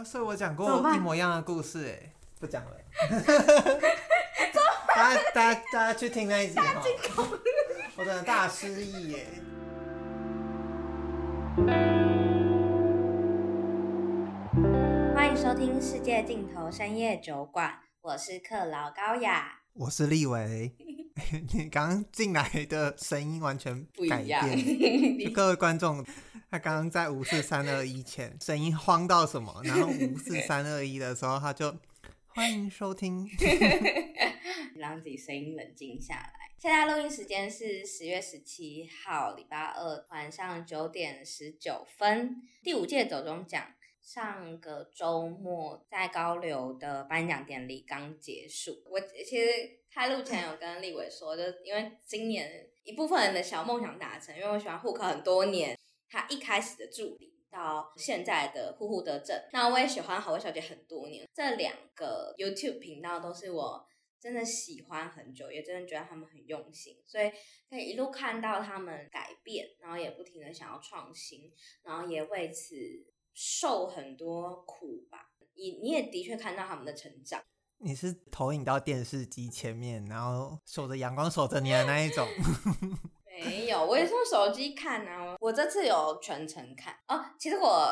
啊，所以我讲过一模一样的故事，哎，不讲了。大家大家大家去听那一集哈。我真的大失忆耶。欢迎收听《世界尽头深夜酒馆》，我是克劳高雅，我是立伟。你刚刚进来的声音完全改变，不一样。各位观众。他刚刚在五四三二一前声音慌到什么，然后五四三二一的时候他就欢迎收听，让自己声音冷静下来。现在录音时间是十月十七号礼拜二晚上九点十九分。第五届走中奖上个周末在高流的颁奖典礼刚结束。我其实开录前有跟立伟说，就因为今年一部分人的小梦想达成，因为我喜欢户口很多年。他一开始的助理到现在的呼呼得正，那我也喜欢好味小姐很多年，这两个 YouTube 频道都是我真的喜欢很久，也真的觉得他们很用心，所以可以一路看到他们改变，然后也不停的想要创新，然后也为此受很多苦吧。你你也的确看到他们的成长。你是投影到电视机前面，然后守着阳光守着你的那一种。没有，我也是用手机看啊。我这次有全程看哦。其实我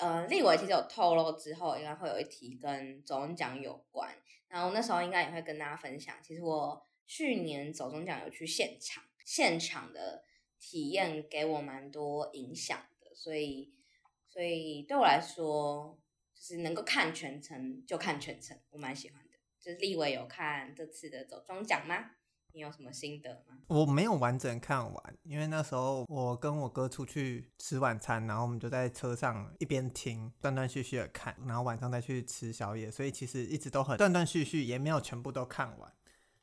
呃，立伟其实有透露之后，应该会有一题跟走钟奖有关。然后那时候应该也会跟大家分享。其实我去年走中奖有去现场，现场的体验给我蛮多影响的。所以，所以对我来说，就是能够看全程就看全程，我蛮喜欢的。就是立伟有看这次的走中奖吗？你有什么心得吗？我没有完整看完，因为那时候我跟我哥出去吃晚餐，然后我们就在车上一边听，断断续续的看，然后晚上再去吃宵夜，所以其实一直都很断断续续，也没有全部都看完。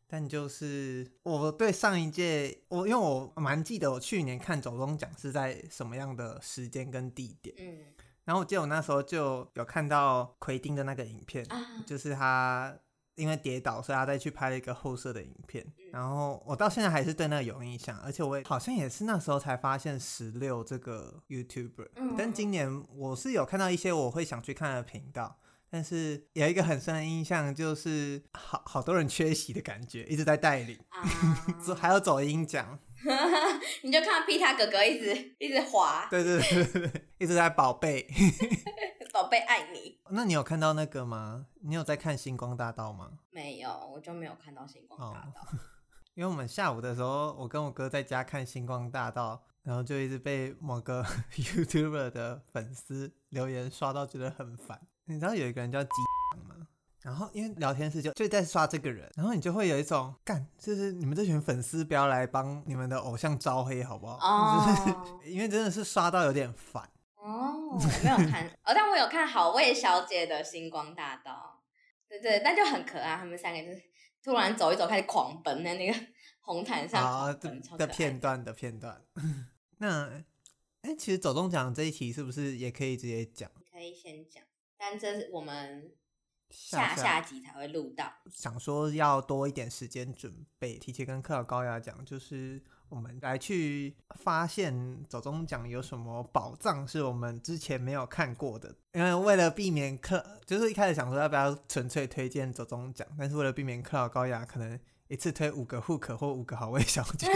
但就是我对上一届，我因为我蛮记得我去年看走东奖是在什么样的时间跟地点，嗯，然后我记得我那时候就有看到奎丁的那个影片，啊、就是他。因为跌倒，所以他再去拍了一个后摄的影片。然后我到现在还是对那个有印象，而且我也好像也是那时候才发现十六这个 YouTuber。但今年我是有看到一些我会想去看的频道，但是有一个很深的印象就是好好多人缺席的感觉，一直在带领，还有走音奖。你就看到皮塔哥哥一直一直滑，对对对对对，一直在宝贝。宝贝爱你。那你有看到那个吗？你有在看星光大道吗？没有，我就没有看到星光大道。哦、因为我们下午的时候，我跟我哥在家看星光大道，然后就一直被某个 YouTuber 的粉丝留言刷到，觉得很烦。你知道有一个人叫？然后因为聊天室就就在刷这个人，然后你就会有一种干，就是你们这群粉丝不要来帮你们的偶像招黑好不好？哦、就是因为真的是刷到有点烦。哦，我没有看哦，但我有看好味小姐的星光大道，对对，但就很可爱，他们三个就是突然走一走开始狂奔在那个 红毯上啊的的片段的片段。那哎、欸，其实走动奖这一题是不是也可以直接讲？可以先讲，但这是我们下下集才会录到。想说要多一点时间准备，提前跟克劳高雅讲，就是。我们来去发现走中奖有什么宝藏是我们之前没有看过的，因为为了避免克，就是一开始想说要不要纯粹推荐走中奖，但是为了避免克劳高雅可能一次推五个 Hook 或五个好味小姐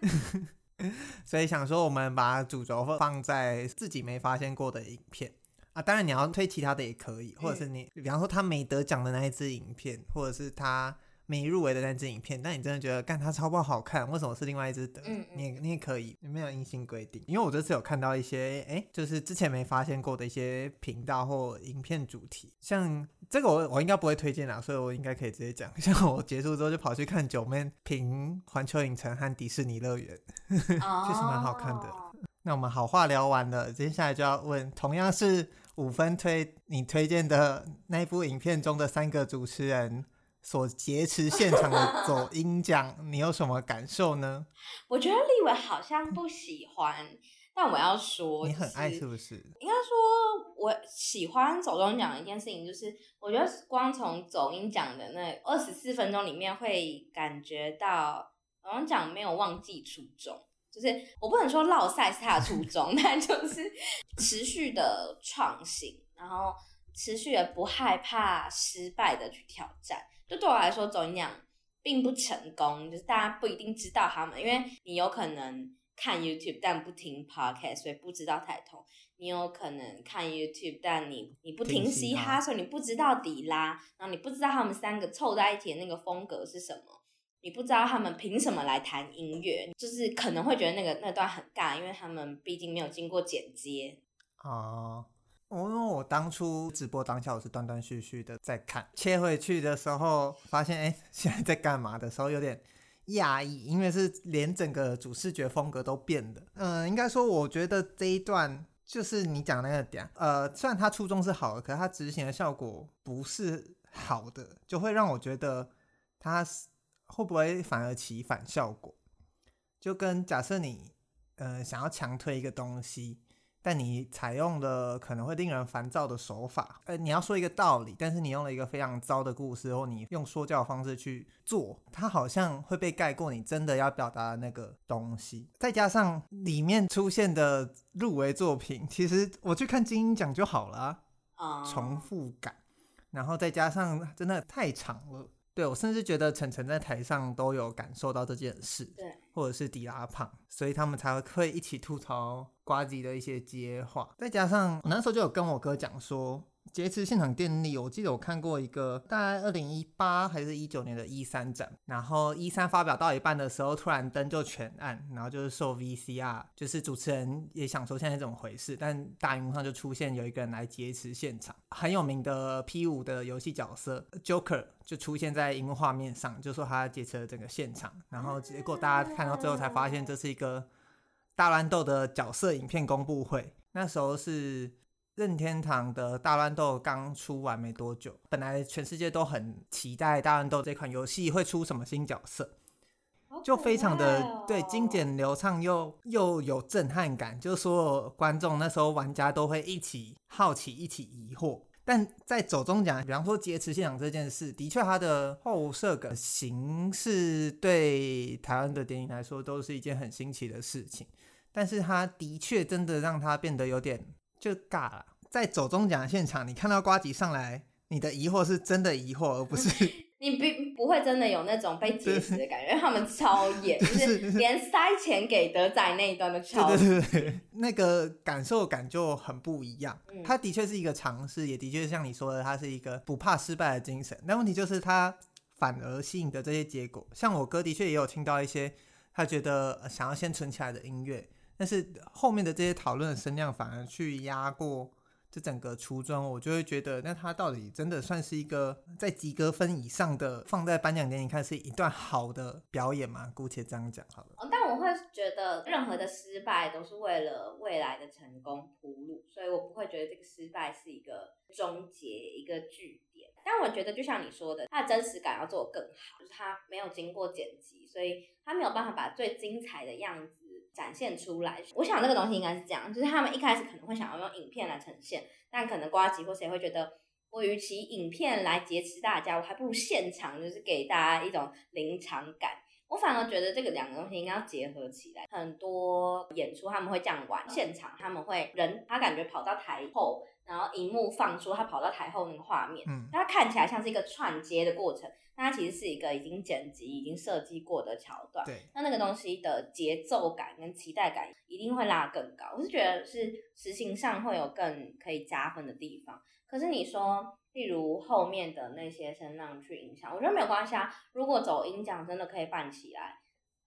所以想说我们把主轴放在自己没发现过的影片啊，当然你要推其他的也可以，或者是你比方说他没得奖的那一支影片，或者是他。没入围的那支影片，但你真的觉得干他超不好看？为什么是另外一支得？嗯嗯你也你也可以，没有硬性规定。因为我这次有看到一些，哎，就是之前没发现过的一些频道或影片主题，像这个我我应该不会推荐啦，所以我应该可以直接讲。像我结束之后就跑去看九妹评环球影城和迪士尼乐园，确实蛮好看的。那我们好话聊完了，接下来就要问，同样是五分推你推荐的那部影片中的三个主持人。所劫持现场的 走音奖，你有什么感受呢？我觉得立伟好像不喜欢，但我要说，你很爱是不是？应该说，我喜欢走中奖的一件事情，就是我觉得光从走音奖的那二十四分钟里面，会感觉到走中奖没有忘记初衷，就是我不能说落赛是他的初衷，但就是持续的创新。然后持续的不害怕失败的去挑战。就对我来说，走音奖并不成功，就是大家不一定知道他们，因为你有可能看 YouTube 但不听 Podcast，所以不知道台通。你有可能看 YouTube，但你你不听嘻哈，所以你不知道迪拉，然后你不知道他们三个凑在一起的那个风格是什么，你不知道他们凭什么来谈音乐，就是可能会觉得那个那段很尬，因为他们毕竟没有经过剪接。哦，我因为我当初直播当下我是断断续续的在看，切回去的时候发现，哎，现在在干嘛的时候有点讶异，因为是连整个主视觉风格都变了。嗯，应该说我觉得这一段。就是你讲那个点，呃，虽然他初衷是好的，可是他执行的效果不是好的，就会让我觉得他会不会反而起反效果？就跟假设你，呃，想要强推一个东西。但你采用了可能会令人烦躁的手法，呃，你要说一个道理，但是你用了一个非常糟的故事，或你用说教方式去做，它好像会被盖过你真的要表达的那个东西。再加上里面出现的入围作品，其实我去看金音奖就好了啊，重复感，然后再加上真的太长了。对，我甚至觉得晨晨在台上都有感受到这件事，对，或者是迪拉胖，所以他们才会一起吐槽瓜吉的一些接话。再加上我那时候就有跟我哥讲说。劫持现场电力，我记得我看过一个，大概二零一八还是一九年的一三展，然后一三发表到一半的时候，突然灯就全暗，然后就是受 VCR，就是主持人也想说现在怎么回事，但大荧幕上就出现有一个人来劫持现场，很有名的 P 五的游戏角色 Joker 就出现在荧幕画面上，就说他劫持了整个现场，然后结果大家看到最后才发现这是一个大乱斗的角色影片公布会，那时候是。任天堂的大乱斗刚出完没多久，本来全世界都很期待大乱斗这款游戏会出什么新角色，就非常的对精简流畅又又有震撼感，就所有观众那时候玩家都会一起好奇一起疑惑。但在走中奖，比方说劫持现场这件事，的确它的后设梗形式对台湾的电影来说都是一件很新奇的事情，但是它的确真的让它变得有点。就尬了，在走中奖现场，你看到瓜吉上来，你的疑惑是真的疑惑，而不是你不 不会真的有那种被劫持的感觉，因为他们超 严，就是连塞钱给德仔那一段都超，对对对，那个感受感就很不一样。他的确是一个尝试，也的确像你说的，他是一个不怕失败的精神。但问题就是他反而吸引的这些结果，像我哥的确也有听到一些他觉得想要先存起来的音乐。但是后面的这些讨论的声量反而去压过这整个初衷，我就会觉得，那他到底真的算是一个在及格分以上的，放在颁奖典礼看是一段好的表演吗？姑且这样讲好了。但我会觉得任何的失败都是为了未来的成功铺路，所以我不会觉得这个失败是一个终结，一个句点。但我觉得就像你说的，他的真实感要做得更好，就是他没有经过剪辑，所以他没有办法把最精彩的样子。展现出来，我想这个东西应该是这样，就是他们一开始可能会想要用影片来呈现，但可能瓜吉或谁会觉得，我与其影片来劫持大家，我还不如现场就是给大家一种临场感。我反而觉得这个两个东西应该要结合起来。很多演出他们会这样玩，现场他们会人他感觉跑到台后，然后荧幕放出他跑到台后那个画面，嗯，他看起来像是一个串接的过程。它其实是一个已经剪辑、已经设计过的桥段，对，那那个东西的节奏感跟期待感一定会拉更高。我是觉得是实行上会有更可以加分的地方。可是你说，例如后面的那些声浪去影响，我觉得没有关系啊。如果走音奖真的可以办起来，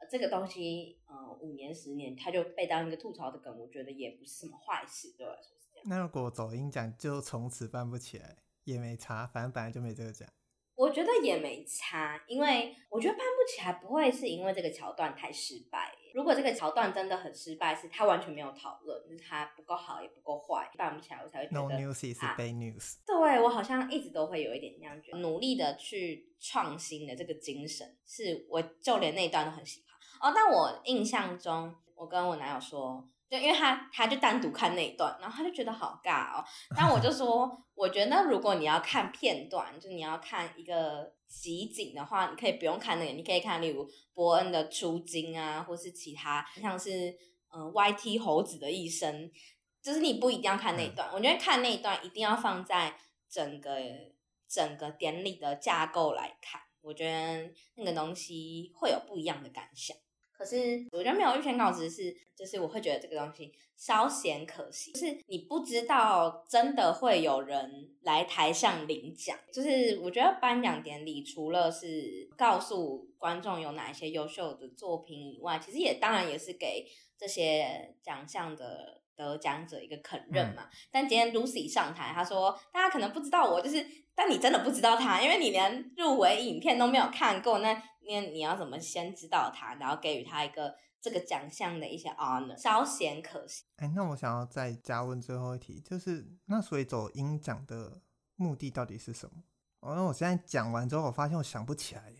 这个东西，呃，五年、十年，它就被当一个吐槽的梗，我觉得也不是什么坏事，对我来说。那如果走音奖就从此办不起来，也没差，反正本来就没这个奖。我觉得也没差，因为我觉得办不起来不会是因为这个桥段太失败。如果这个桥段真的很失败，是他完全没有讨论，就是他不够好也不够坏，办不起来我才会觉得。No news is bad news。对，我好像一直都会有一点这样觉得，努力的去创新的这个精神，是我就连那一段都很喜欢。哦，但我印象中，我跟我男友说。就因为他，他就单独看那一段，然后他就觉得好尬哦。但我就 说，我觉得如果你要看片段，就你要看一个集锦的话，你可以不用看那个，你可以看例如伯恩的出金啊，或是其他像是嗯、呃、YT 猴子的一生，就是你不一定要看那一段，嗯、我觉得看那一段一定要放在整个整个典礼的架构来看，我觉得那个东西会有不一样的感想。可是我觉得没有预选稿子是，就是我会觉得这个东西稍显可惜，就是你不知道真的会有人来台上领奖。就是我觉得颁奖典礼除了是告诉观众有哪一些优秀的作品以外，其实也当然也是给这些奖项的得奖者一个肯认嘛。嗯、但今天 Lucy 上台，她说大家可能不知道我，就是但你真的不知道他，因为你连入围影片都没有看过那。因为你要怎么先知道他，然后给予他一个这个奖项的一些 honor，稍显可惜。哎，那我想要再加问最后一题，就是那所以走音奖的目的到底是什么？哦，那我现在讲完之后，我发现我想不起来耶。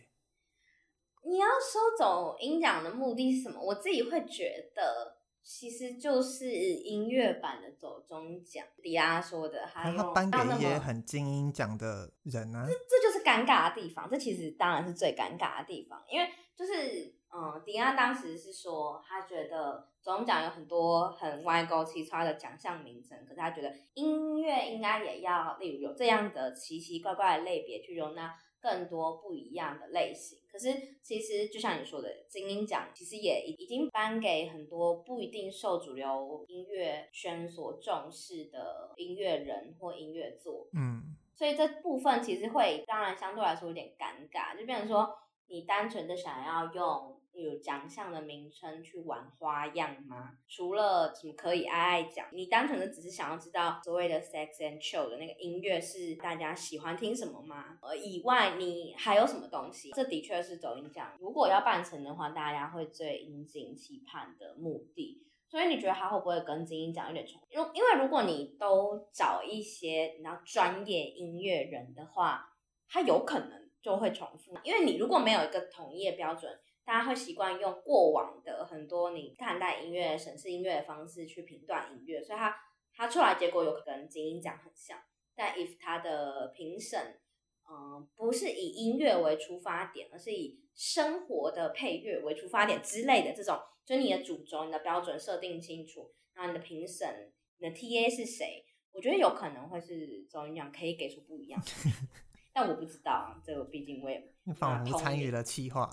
你要说走音奖的目的是什么？我自己会觉得。其实就是音乐版的走中奖，迪亚说的，还有他颁给一些很精英奖的人呢、啊，这这就是尴尬的地方。这其实当然是最尴尬的地方，因为就是嗯，迪亚当时是说，他觉得走钟奖有很多很歪勾七叉的奖项名称，可是他觉得音乐应该也要，例如有这样的奇奇怪怪的类别去容纳。更多不一样的类型，可是其实就像你说的，精英奖其实也已经颁给很多不一定受主流音乐圈所重视的音乐人或音乐作，嗯，所以这部分其实会当然相对来说有点尴尬，就变成说你单纯的想要用。有奖项的名称去玩花样吗？除了什么可以爱爱奖，你单纯的只是想要知道所谓的 sex and chill 的那个音乐是大家喜欢听什么吗？呃，以外你还有什么东西？这的确是抖音奖，如果要办成的话，大家会最殷切期盼的目的。所以你觉得它会不会跟金音奖有点重？因因为如果你都找一些你知道专业音乐人的话，它有可能就会重复，因为你如果没有一个统一的标准。大家会习惯用过往的很多你看待音乐、审视音乐的方式去评断音乐，所以它它出来结果有可能跟金音奖很像。但 if 它的评审，嗯、不是以音乐为出发点，而是以生活的配乐为出发点之类的这种，就你的主轴、你的标准设定清楚，然后你的评审、你的 TA 是谁，我觉得有可能会是走音奖可以给出不一样。但我不知道啊，这个毕竟我也你仿佛参与了企划，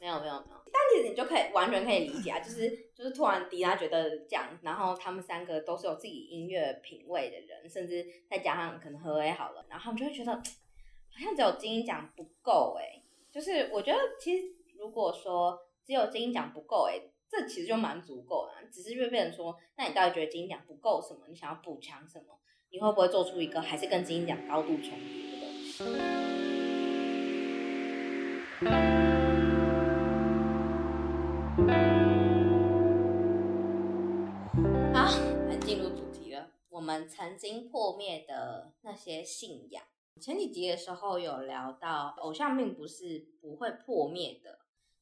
没有没有没有。但其实你就可以完全可以理解啊，就是就是突然迪拉觉得这样，然后他们三个都是有自己音乐品味的人，甚至再加上可能合 A 好了，然后他们就会觉得好像只有金鹰奖不够哎。就是我觉得其实如果说只有金鹰奖不够哎，这其实就蛮足够的，只是就变成说，那你到底觉得金鹰奖不够什么？你想要补强什么？你会不会做出一个还是跟金鹰奖高度重叠？好，来进入主题了。我们曾经破灭的那些信仰。前几集的时候有聊到，偶像并不是不会破灭的。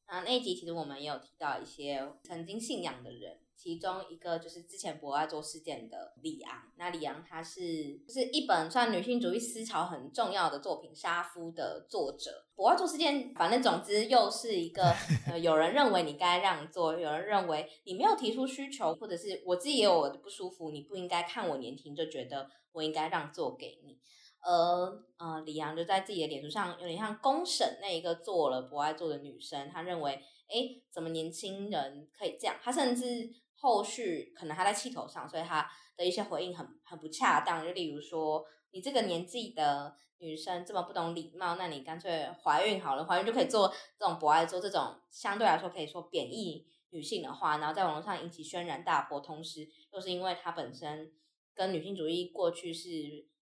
那那一集其实我们也有提到一些曾经信仰的人。其中一个就是之前博爱做事件的李昂，那李昂他是就是一本算女性主义思潮很重要的作品《杀夫》的作者。博爱做事件，反正总之又是一个呃，有人认为你该让座，有人认为你没有提出需求，或者是我自己也有我的不舒服，你不应该看我年轻就觉得我应该让座给你。而呃，李昂就在自己的脸书上有点像公审那一个做了博爱做的女生，他认为哎，怎么年轻人可以这样？他甚至。后续可能还在气头上，所以他的一些回应很很不恰当。就例如说，你这个年纪的女生这么不懂礼貌，那你干脆怀孕好了，怀孕就可以做这种博爱做这种相对来说可以说贬义女性的话，然后在网络上引起轩然大波。同时，又是因为她本身跟女性主义过去是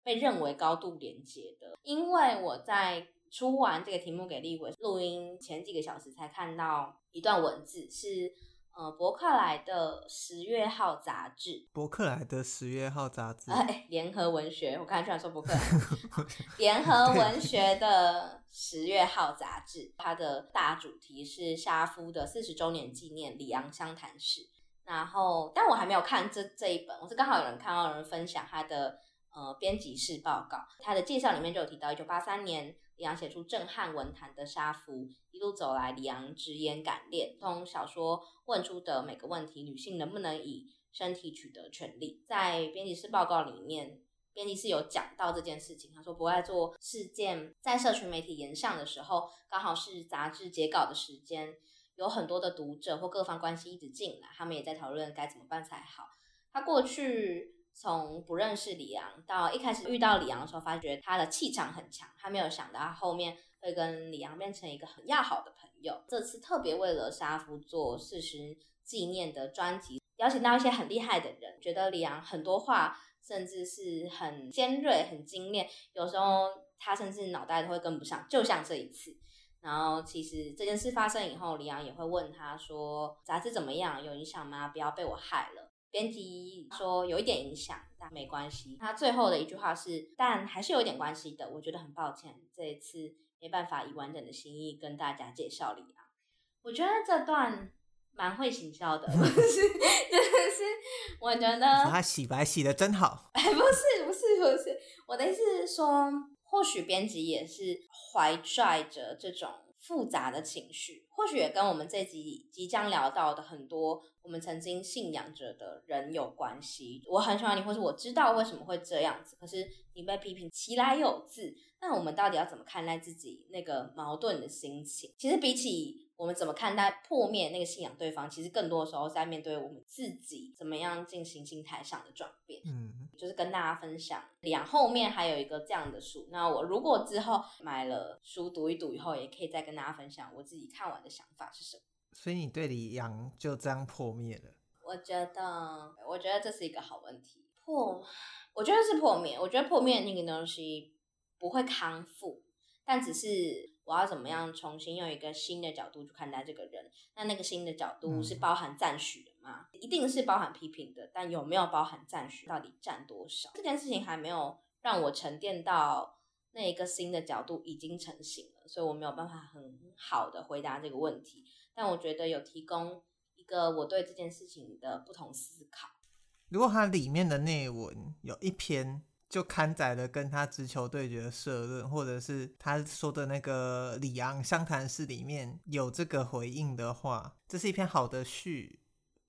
被认为高度连结的。因为我在出完这个题目给立委录音前几个小时才看到一段文字是。呃，博客来的十月号杂志，博客来的十月号杂志，哎，联合文学，我刚才居然说博客来，联合文学的十月号杂志，它的大主题是沙夫的四十周年纪念里昂相谈史。然后，但我还没有看这这一本，我是刚好有人看到有人分享他的呃编辑室报告，他的介绍里面就有提到一九八三年。李昂写出震撼文坛的杀夫，一路走来，李昂直言敢练，从小说问出的每个问题：女性能不能以身体取得权利。在编辑室报告里面，编辑室有讲到这件事情。他说，不爱做事件在社群媒体延上的时候，刚好是杂志截稿的时间，有很多的读者或各方关系一直进来，他们也在讨论该怎么办才好。他过去从不认识李昂到一开始遇到李昂的时候，发觉他的气场很强，他没有想到后面会跟李昂变成一个很要好的朋友。这次特别为了沙夫做四十纪念的专辑，邀请到一些很厉害的人，觉得李昂很多话甚至是很尖锐、很精炼，有时候他甚至脑袋都会跟不上，就像这一次。然后其实这件事发生以后，李阳也会问他说：“杂志怎么样？有影响吗？不要被我害了。”编辑说有一点影响，但没关系。他最后的一句话是：“但还是有点关系的。”我觉得很抱歉，这一次没办法以完整的心意跟大家介绍李昂。我觉得这段蛮会行销的，不是，真的是，我觉得他洗白洗的真好。哎，不是，不是，不是，我的意思是说，或许编辑也是怀揣着这种复杂的情绪，或许也跟我们这集即将聊到的很多。我们曾经信仰着的人有关系。我很喜欢你，或是我知道为什么会这样子。可是你被批评其来有自，那我们到底要怎么看待自己那个矛盾的心情？其实比起我们怎么看待破灭那个信仰对方，其实更多的时候是在面对我们自己怎么样进行心态上的转变。嗯，就是跟大家分享。两后面还有一个这样的书，那我如果之后买了书读一读以后，也可以再跟大家分享我自己看完的想法是什么。所以你对李阳就这样破灭了？我觉得，我觉得这是一个好问题。破，我觉得是破灭。我觉得破灭那个东西不会康复，但只是我要怎么样重新用一个新的角度去看待这个人。那那个新的角度是包含赞许的吗？嗯。一定是包含批评的，但有没有包含赞许？到底占多少？这件事情还没有让我沉淀到那一个新的角度已经成型了，所以我没有办法很好的回答这个问题。但我觉得有提供一个我对这件事情的不同思考。如果它里面的内文有一篇就刊载了跟他直球对决的社论，或者是他说的那个李昂相谈室里面有这个回应的话，这是一篇好的序，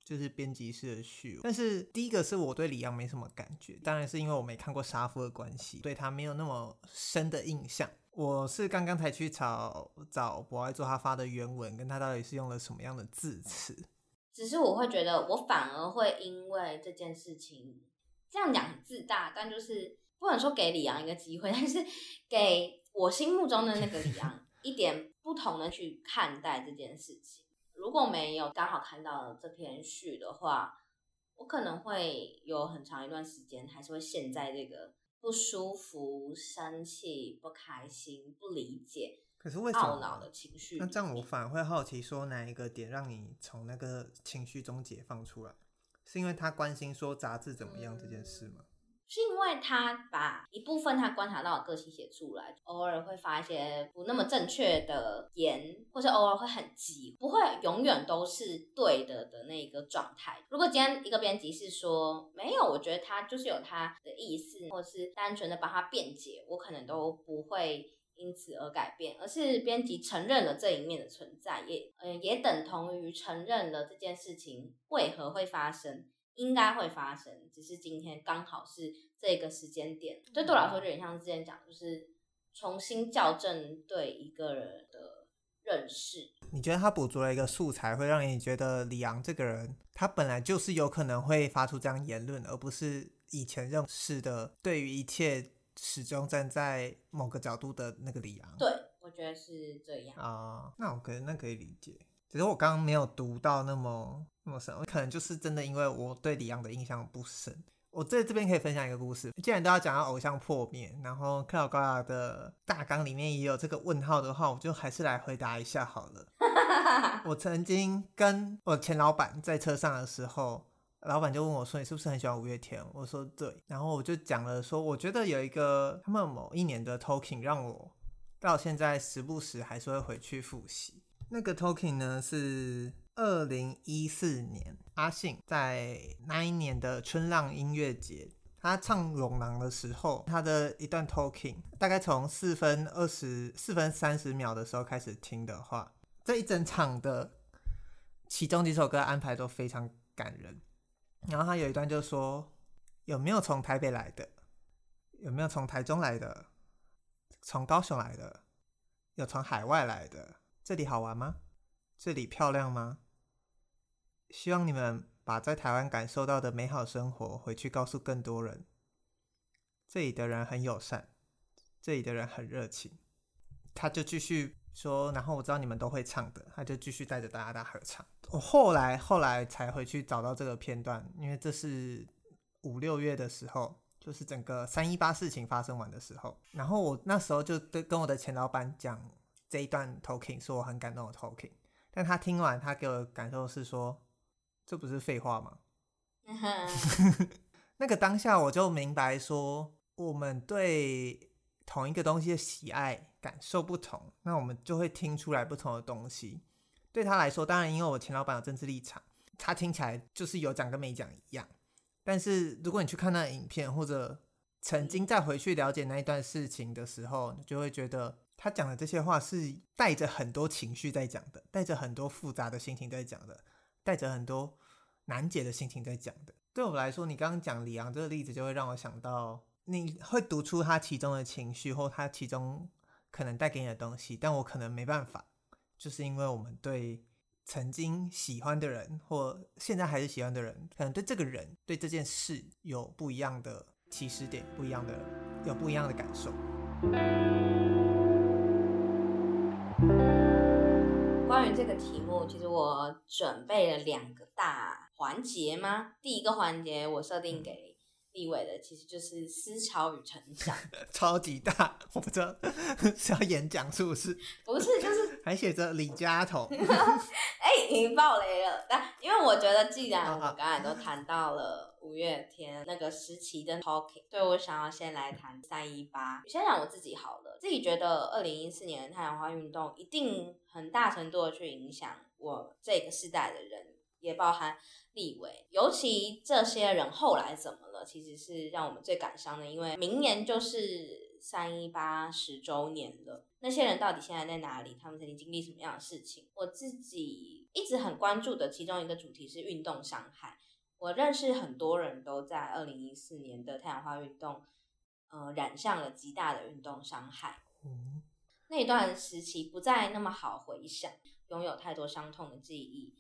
就是编辑室的序。但是第一个是我对李昂没什么感觉，当然是因为我没看过杀夫的关系，对他没有那么深的印象。我是刚刚才去找找博爱座他发的原文，跟他到底是用了什么样的字词。只是我会觉得，我反而会因为这件事情这样讲很自大，但就是不能说给李阳一个机会，但是给我心目中的那个李阳 一点不同的去看待这件事情。如果没有刚好看到这篇序的话，我可能会有很长一段时间还是会陷在这个。不舒服、生气、不开心、不理解，可是为什么懊恼的情绪？那这样我反而会好奇，说哪一个点让你从那个情绪中解放出来？是因为他关心说杂志怎么样这件事吗？是因为他把一部分他观察到的个性写出来，偶尔会发一些不那么正确的言，或是偶尔会很急，不会永远都是对的的那个状态。如果今天一个编辑是说没有，我觉得他就是有他的意思，或是单纯的帮他辩解，我可能都不会因此而改变，而是编辑承认了这一面的存在，也嗯、呃、也等同于承认了这件事情为何会发生。应该会发生，只是今天刚好是这个时间点。这对我来说，有点像之前讲，就是重新校正对一个人的认识。你觉得他捕捉了一个素材，会让你觉得李昂这个人，他本来就是有可能会发出这样言论，而不是以前认识的对于一切始终站在某个角度的那个李昂。对，我觉得是这样啊。那我可能那可以理解。只是我刚刚没有读到那么那么深，我可能就是真的因为我对李昂的印象不深。我在这边可以分享一个故事，既然都要讲到偶像破灭，然后克劳高雅的大纲里面也有这个问号的话，我就还是来回答一下好了。我曾经跟我前老板在车上的时候，老板就问我说：“你是不是很喜欢五月天？”我说：“对。”然后我就讲了说：“我觉得有一个他们某一年的 Talking 让我到现在时不时还是会回去复习。”那个 talking 呢，是二零一四年阿信在那一年的春浪音乐节，他唱《龙狼》的时候，他的一段 talking，大概从四分二十四分三十秒的时候开始听的话，这一整场的其中几首歌安排都非常感人。然后他有一段就说：“有没有从台北来的？有没有从台中来的？从高雄来的？有从海外来的？这里好玩吗？这里漂亮吗？希望你们把在台湾感受到的美好生活回去告诉更多人。这里的人很友善，这里的人很热情。”他就继续说，然后我知道你们都会唱的，他就继续带着大家大合唱。我后来后来才回去找到这个片段，因为这是五六月的时候，就是整个三一八事情发生完的时候。然后我那时候就对跟我的前老板讲这一段 talking，说我很感动的 talking。但他听完，他给我的感受是说，这不是废话吗？那个当下我就明白说，我们对同一个东西的喜爱感受不同，那我们就会听出来不同的东西。对他来说，当然，因为我前老板有政治立场，他听起来就是有讲跟没讲一样。但是如果你去看那个影片，或者曾经再回去了解那一段事情的时候，你就会觉得他讲的这些话是带着很多情绪在讲的，带着很多复杂的心情在讲的，带着很多难解的心情在讲的。对我来说，你刚刚讲李昂这个例子，就会让我想到，你会读出他其中的情绪，或他其中可能带给你的东西，但我可能没办法。就是因为我们对曾经喜欢的人，或现在还是喜欢的人，可能对这个人、对这件事有不一样的起始点，不一样的，有不一样的感受。关于这个题目，其实我准备了两个大环节吗？第一个环节我设定给。地位的其实就是思潮与成长，超级大，我不知道 是要演讲是不是？不是，就是还写着李佳彤。哎、欸，你爆雷了！但因为我觉得，既然我们刚才都谈到了五月天那个时期的 talking，所以我想要先来谈三一八。先讲我自己好了，自己觉得二零一四年的太阳花运动一定很大程度的去影响我这个世代的人，也包含。立委，尤其这些人后来怎么了？其实是让我们最感伤的，因为明年就是三一八十周年了。那些人到底现在在哪里？他们曾经经历什么样的事情？我自己一直很关注的其中一个主题是运动伤害。我认识很多人都在二零一四年的太阳花运动，呃，染上了极大的运动伤害。嗯，那段时期不再那么好回想，拥有太多伤痛的记忆。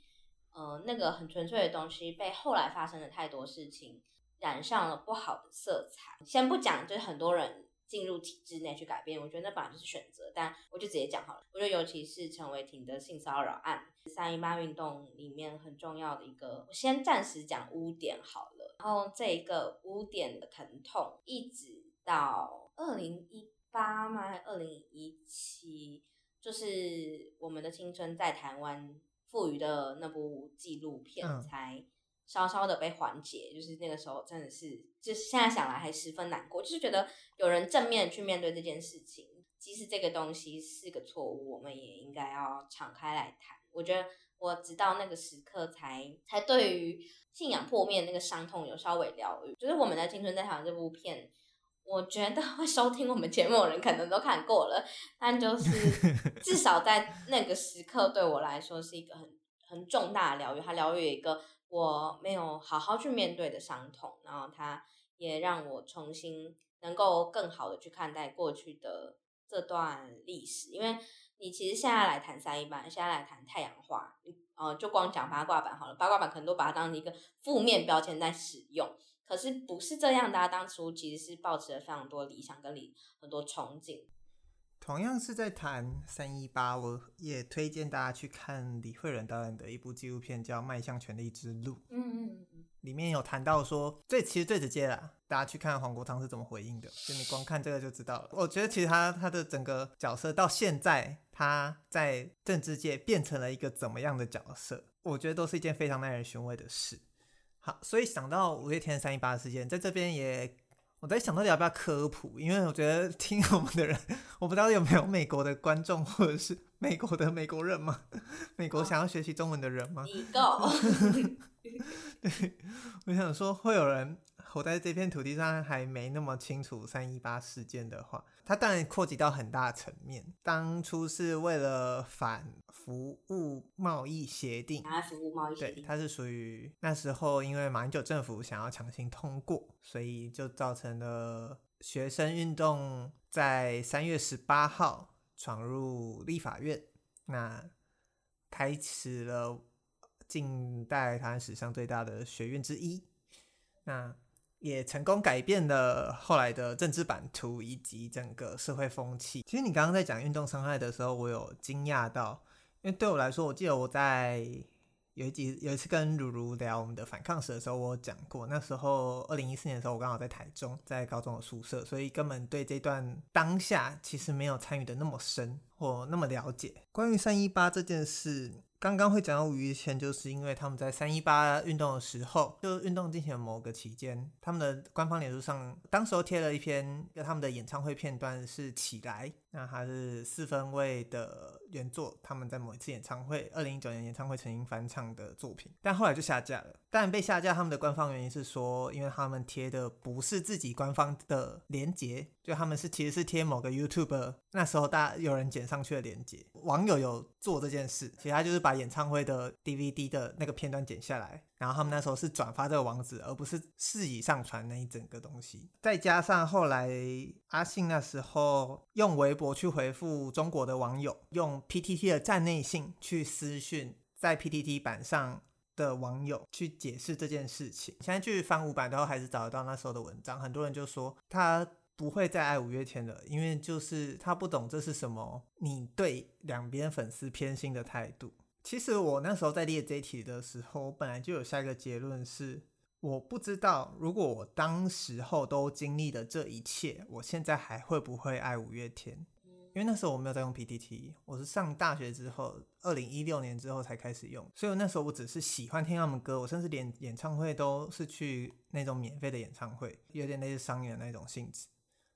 呃，那个很纯粹的东西被后来发生的太多事情染上了不好的色彩。先不讲，就是很多人进入体制内去改变，我觉得那本来就是选择。但我就直接讲好了，我觉得尤其是陈伟霆的性骚扰案，三一八运动里面很重要的一个，我先暂时讲污点好了。然后这一个污点的疼痛，一直到二零一八吗？二零一七，就是我们的青春在台湾。赋予的那部纪录片才稍稍的被缓解，嗯，就是那个时候真的是，就是现在想来还十分难过，就是觉得有人正面去面对这件事情，即使这个东西是个错误，我们也应该要敞开来谈。我觉得我直到那个时刻才才对于信仰破灭那个伤痛有稍微疗愈，就是我们的青春在台湾这部片。我觉得会收听我们节目的人可能都看过了，但就 是至少在那个时刻对我来说是一个很很重大的疗愈，它疗愈一个我没有好好去面对的伤痛，然后它也让我重新能够更好的去看待过去的这段历史。因为你其实现在来谈三一八，现在来谈太阳花，呃，就光讲八卦版好了，八卦版可能都把它当成一个负面标签在使用。可是不是这样的，大家当初其实是抱持了非常多理想跟理很多憧憬。同样是在谈三一八，我也推荐大家去看李慧仁导演的一部纪录片，叫《迈向权力之路》。嗯嗯嗯，里面有谈到说，最其实最直接啦，大家去看黄国昌是怎么回应的，就你光看这个就知道了。我觉得其实他他的整个角色到现在，他在政治界变成了一个怎么样的角色，我觉得都是一件非常耐人寻味的事。好，所以想到五月天三一八事件，在这边也，我在想到底要不要科普，因为我觉得听我们的人，我不知道有没有美国的观众或者是美国的美国人吗？美国想要学习中文的人吗？你够。对，我想说会有人活在这片土地上还没那么清楚三一八事件的话，它当然扩及到很大层面。当初是为了反服务贸易协定，反服务贸易协定，对，它是属于那时候因为马英九政府想要强行通过，所以就造成了学生运动在三月十八号闯入立法院，那开始了。近代台湾史上最大的学院之一，那也成功改变了后来的政治版图以及整个社会风气。其实你刚刚在讲运动伤害的时候，我有惊讶到，因为对我来说，我记得我在有一集有一次跟如如聊我们的反抗史的时候，我讲过，那时候二零一四年的时候，我刚好在台中，在高中的宿舍，所以根本对这段当下其实没有参与的那么深或那么了解。关于三一八这件事。刚刚会讲到五月天，就是因为他们在三一八运动的时候，就运动进行的某个期间，他们的官方脸书上，当时候贴了一篇他们的演唱会片段，是起来。那它是四分卫的原作，他们在某一次演唱会，二零一九年演唱会曾经翻唱的作品，但后来就下架了。但被下架，他们的官方原因是说，因为他们贴的不是自己官方的连接，就他们是其实是贴某个 YouTube 那时候大家有人剪上去的连接，网友有做这件事，其实他就是把演唱会的 DVD 的那个片段剪下来。然后他们那时候是转发这个网址，而不是自己上传那一整个东西。再加上后来阿信那时候用微博去回复中国的网友，用 PTT 的站内信去私讯在 PTT 版上的网友去解释这件事情。现在去翻五版，都还是找得到那时候的文章。很多人就说他不会再爱五月天了，因为就是他不懂这是什么，你对两边粉丝偏心的态度。其实我那时候在列这一题的时候，我本来就有下一个结论是，我不知道如果我当时候都经历了这一切，我现在还会不会爱五月天？因为那时候我没有在用 PTT，我是上大学之后，二零一六年之后才开始用，所以那时候我只是喜欢听他们歌，我甚至连演唱会都是去那种免费的演唱会，有点类似商演那种性质。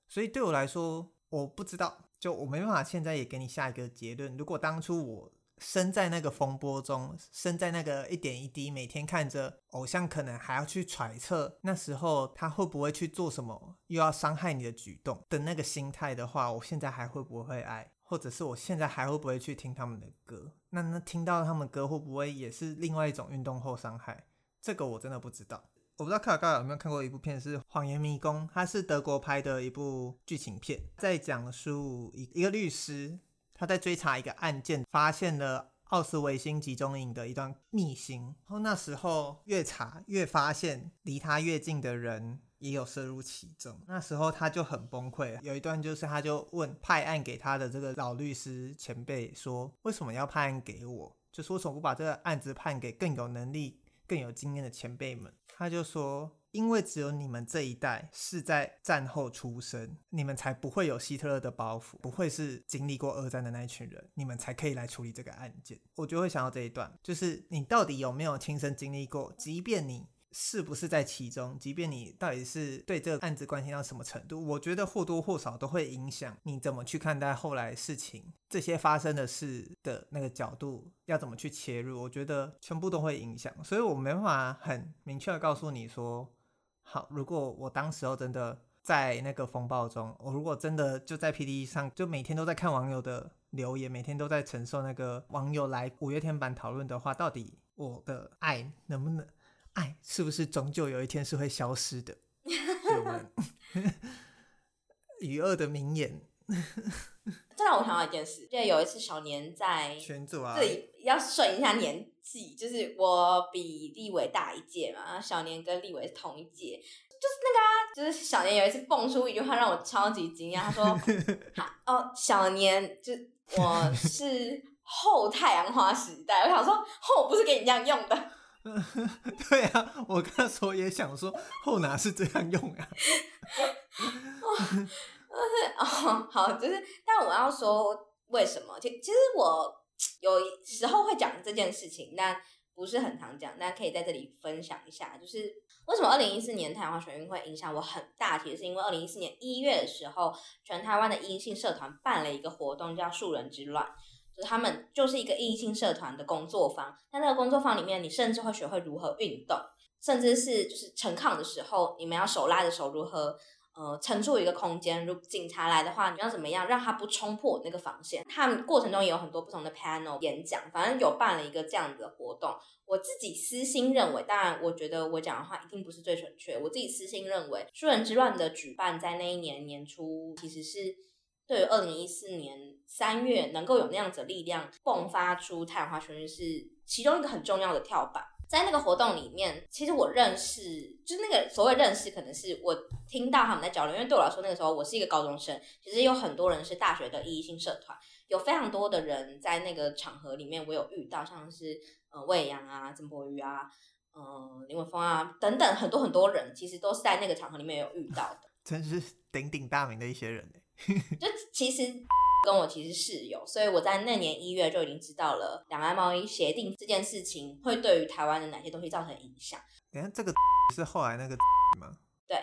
所以对我来说，我不知道，就我没办法现在也给你下一个结论。如果当初我身在那个风波中，身在那个一点一滴，每天看着偶像，可能还要去揣测那时候他会不会去做什么又要伤害你的举动的那个心态的话，我现在还会不会爱，或者是我现在还会不会去听他们的歌？那那听到他们歌会不会也是另外一种运动后伤害？这个我真的不知道。我不知道卡卡有没有看过一部片是《谎言迷宫》，它是德国拍的一部剧情片，在讲述一一个律师。他在追查一个案件，发现了奥斯维辛集中营的一段秘辛。然后那时候越查越发现，离他越近的人也有涉入其中。那时候他就很崩溃。有一段就是，他就问派案给他的这个老律师前辈说：“为什么要派案给我？就是为什么不把这个案子判给更有能力、更有经验的前辈们？”他就说。因为只有你们这一代是在战后出生，你们才不会有希特勒的包袱，不会是经历过二战的那一群人，你们才可以来处理这个案件。我就会想到这一段，就是你到底有没有亲身经历过？即便你是不是在其中，即便你到底是对这个案子关心到什么程度，我觉得或多或少都会影响你怎么去看待后来事情，这些发生的事的那个角度要怎么去切入，我觉得全部都会影响。所以我没办法很明确的告诉你说。好，如果我当时候真的在那个风暴中，我如果真的就在 P D E 上，就每天都在看网友的留言，每天都在承受那个网友来五月天版讨论的话，到底我的爱能不能，爱是不是终究有一天是会消失的？与恶的名言。这让我想到一件事，就有一次小年在群组啊，对，要顺一下年纪，就是我比立伟大一届嘛，然后小年跟立伟同一届，就是那个啊，就是小年有一次蹦出一句话让我超级惊讶，他说：“哦，小年就我是后太阳花时代。”我想说后不是给你这样用的。对啊，我刚才也想说后哪是这样用啊。就 是哦，好，就是，但我要说为什么？其其实我有时候会讲这件事情，但不是很常讲。大家可以在这里分享一下，就是为什么二零一四年太阳花学运会影响我很大？其实是因为二零一四年一月的时候，全台湾的异性社团办了一个活动，叫“树人之乱”，就是他们就是一个异性社团的工作坊。在那个工作坊里面，你甚至会学会如何运动。甚至是就是陈抗的时候，你们要手拉着手如何呃撑住一个空间。如警察来的话，你要怎么样让他不冲破那个防线？他们过程中也有很多不同的 panel 演讲，反正有办了一个这样子的活动。我自己私心认为，当然我觉得我讲的话一定不是最准确。我自己私心认为，书人之乱的举办在那一年年初，其实是对于二零一四年三月能够有那样子的力量迸发出太阳花学运是其中一个很重要的跳板。在那个活动里面，其实我认识，就是那个所谓认识，可能是我听到他们在交流。因为对我来说，那个时候我是一个高中生，其实有很多人是大学的异议性社团，有非常多的人在那个场合里面，我有遇到，像是呃魏阳啊、曾柏宇啊、呃林文峰啊等等很多很多人，其实都是在那个场合里面有遇到的，真是鼎鼎大名的一些人 就其实。跟我其实室友，所以我在那年一月就已经知道了两岸贸易协定这件事情会对于台湾的哪些东西造成影响。你看这个 是后来那个吗？对，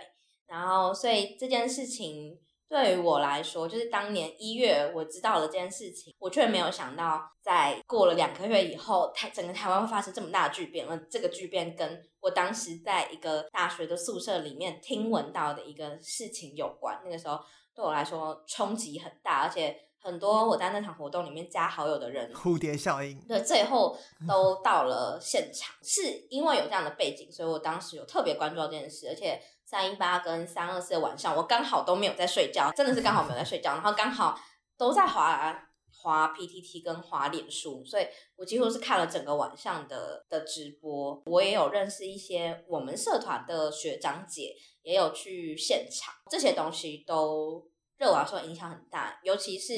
然后所以这件事情对于我来说，就是当年一月我知道了这件事情，我却没有想到，在过了两个月以后，台整个台湾会发生这么大的巨变，而这个巨变跟我当时在一个大学的宿舍里面听闻到的一个事情有关。那个时候对我来说冲击很大，而且。很多我在那场活动里面加好友的人，蝴蝶效应，对，最后都到了现场，是因为有这样的背景，所以我当时有特别关注到这件事，而且三一八跟三二四的晚上，我刚好都没有在睡觉，真的是刚好没有在睡觉，然后刚好都在滑滑 PTT 跟滑脸书，所以我几乎是看了整个晚上的的直播，我也有认识一些我们社团的学长姐，也有去现场，这些东西都。对我来说影响很大，尤其是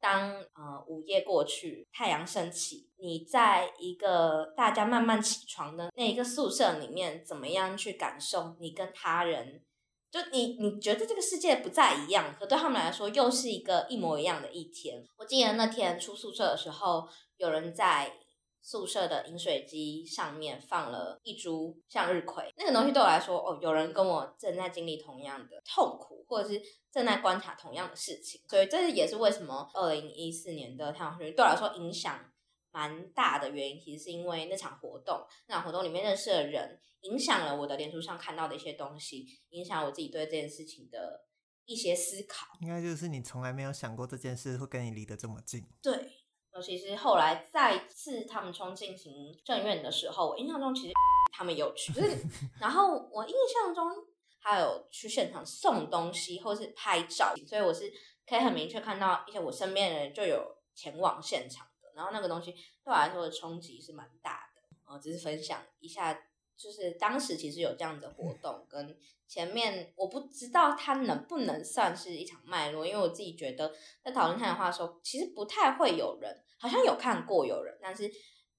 当呃午夜过去，太阳升起，你在一个大家慢慢起床的那一个宿舍里面，怎么样去感受你跟他人？就你你觉得这个世界不再一样，可对他们来说又是一个一模一样的一天。我记得那天出宿舍的时候，有人在。宿舍的饮水机上面放了一株向日葵，那个东西对我来说，哦，有人跟我正在经历同样的痛苦，或者是正在观察同样的事情，所以这也是为什么二零一四年的太阳花学运对我来说影响蛮大的原因。其实是因为那场活动，那场活动里面认识的人，影响了我的脸书上看到的一些东西，影响我自己对这件事情的一些思考。应该就是你从来没有想过这件事会跟你离得这么近。对。尤其是后来再次他们冲进行政院的时候，我印象中其实 他们有去，就是，然后我印象中还有去现场送东西或是拍照，所以我是可以很明确看到一些我身边的人就有前往现场的，然后那个东西对我来说的冲击是蛮大的。我，只是分享一下，就是当时其实有这样的活动，跟前面我不知道它能不能算是一场脉络，因为我自己觉得在讨论太阳花的时候，其实不太会有人。好像有看过有人，但是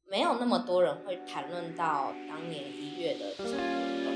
没有那么多人会谈论到当年一月的这场活动。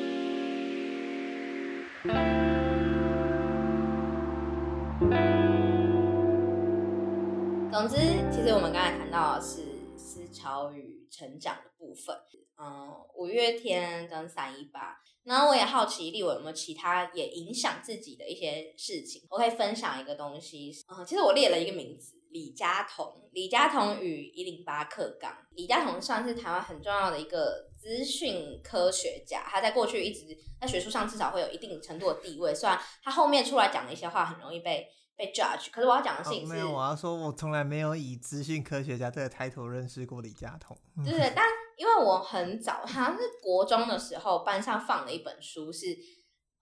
总之，其实我们刚才谈到的是思潮与成长的部分。嗯，五月天跟三一八，然后我也好奇立伟有没有其他也影响自己的一些事情，我可以分享一个东西。嗯，其实我列了一个名字。李佳彤，李佳彤与一零八课纲。李佳彤算是台湾很重要的一个资讯科学家，他在过去一直在学术上至少会有一定程度的地位。虽然他后面出来讲的一些话很容易被被 judge，可是我要讲的事情是，哦、没有，我要说，我从来没有以资讯科学家这个 title 认识过李佳彤。对对，但因为我很早，好像是国中的时候，班上放了一本书是。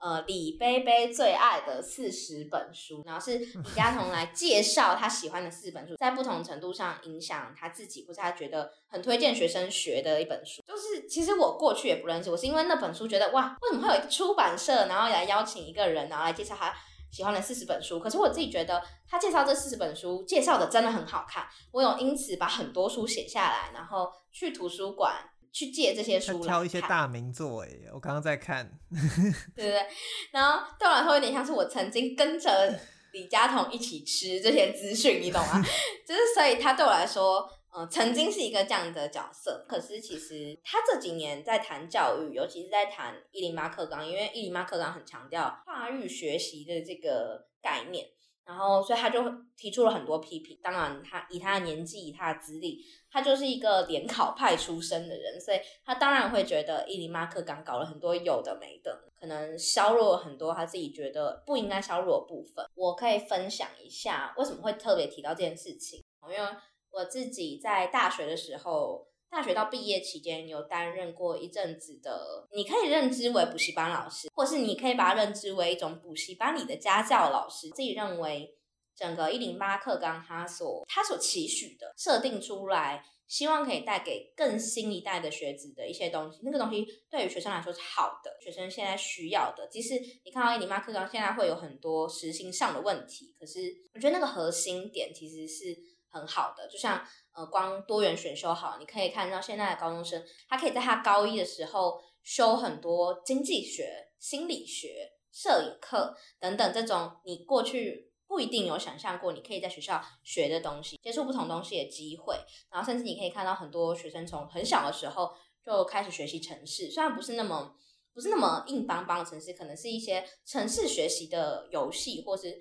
呃，李贝贝最爱的四十本书，然后是李佳彤来介绍他喜欢的四十本书，在不同程度上影响他自己，或是他觉得很推荐学生学的一本书。就是其实我过去也不认识，我是因为那本书觉得哇，为什么会有出版社，然后来邀请一个人，然后来介绍他喜欢了四十本书？可是我自己觉得他介绍这四十本书介绍的真的很好看，我有因此把很多书写下来，然后去图书馆。去借这些书来挑一些大名作，哎，我刚刚在看，对对对，然后对我来说有点像是我曾经跟着李佳彤一起吃这些资讯，你懂吗？就是所以他对我来说，嗯、呃，曾经是一个这样的角色。可是其实他这几年在谈教育，尤其是在谈一零八课纲，因为一零八课纲很强调跨域学习的这个概念。然后所以他就提出了很多批评。当然，他以他的年纪，以他的资历，他就是一个联考派出身的人，所以他当然会觉得伊林马克刚搞了很多有的没的，可能削弱了很多他自己觉得不应该削弱的部分。我可以分享一下为什么会特别提到这件事情，因为我自己在大学的时候。大学到毕业期间，有担任过一阵子的，你可以认知为补习班老师，或是你可以把它认知为一种补习班里的家教老师。自己认为，整个一零八课纲，他所他所期许的设定出来，希望可以带给更新一代的学子的一些东西。那个东西对于学生来说是好的，学生现在需要的。即使你看到一零八课纲现在会有很多实行上的问题，可是我觉得那个核心点其实是很好的，就像。呃，光多元选修好，你可以看到现在的高中生，他可以在他高一的时候修很多经济学、心理学、摄影课等等这种你过去不一定有想象过，你可以在学校学的东西，接触不同东西的机会。然后甚至你可以看到很多学生从很小的时候就开始学习城市，虽然不是那么不是那么硬邦邦的城市，可能是一些城市学习的游戏或是。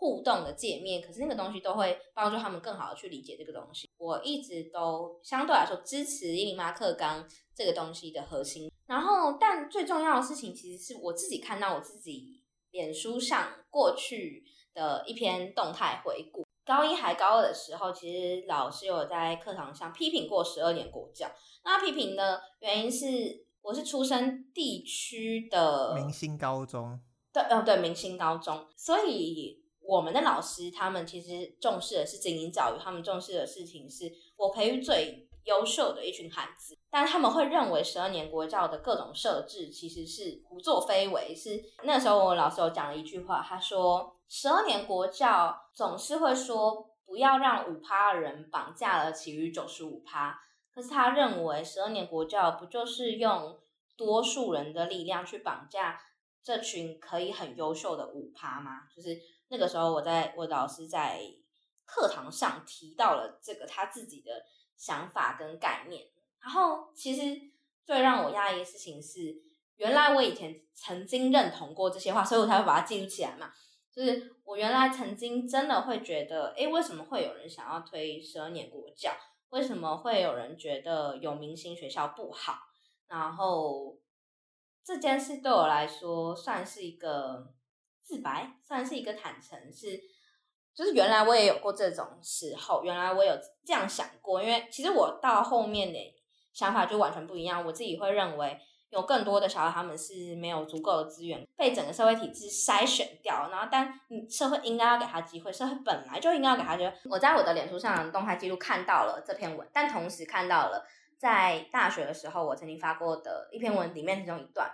互动的界面，可是那个东西都会帮助他们更好的去理解这个东西。我一直都相对来说支持一零八课纲这个东西的核心。然后，但最重要的事情其实是我自己看到我自己脸书上过去的一篇动态回顾。高一还高二的时候，其实老师有在课堂上批评过十二年国教。那批评的原因是，我是出生地区的明星高中，对，哦，对，明星高中，所以。我们的老师，他们其实重视的是精英教育，他们重视的事情是我培育最优秀的一群孩子，但他们会认为十二年国教的各种设置其实是胡作非为。是那时候我老师有讲了一句话，他说十二年国教总是会说不要让五趴的人绑架了其余九十五趴，可是他认为十二年国教不就是用多数人的力量去绑架这群可以很优秀的五趴吗？就是。那个时候，我在我老师在课堂上提到了这个他自己的想法跟概念。然后，其实最让我讶异的事情是，原来我以前曾经认同过这些话，所以我才会把它记录起来嘛。就是我原来曾经真的会觉得，诶，为什么会有人想要推十二年国教？为什么会有人觉得有明星学校不好？然后这件事对我来说算是一个。自白算是一个坦诚，是就是原来我也有过这种时候，原来我有这样想过，因为其实我到后面的想法就完全不一样。我自己会认为有更多的小孩他们是没有足够的资源，被整个社会体制筛选掉，然后但你社会应该要给他机会，社会本来就应该要给他机会。我在我的脸书上动态记录看到了这篇文，但同时看到了在大学的时候我曾经发过的一篇文里面其中一段，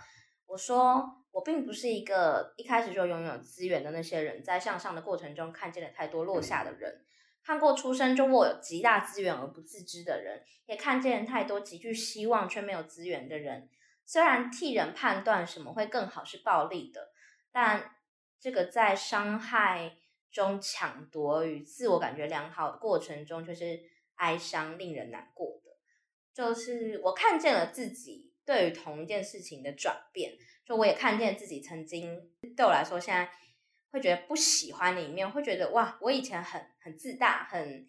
我说。我并不是一个一开始就拥有资源的那些人，在向上的过程中看见了太多落下的人，看过出生就握有极大资源而不自知的人，也看见太多极具希望却没有资源的人。虽然替人判断什么会更好是暴力的，但这个在伤害中抢夺与自我感觉良好的过程中，却是哀伤、令人难过的。就是我看见了自己对于同一件事情的转变。就我也看见自己曾经对我来说，现在会觉得不喜欢的一面，会觉得哇，我以前很很自大，很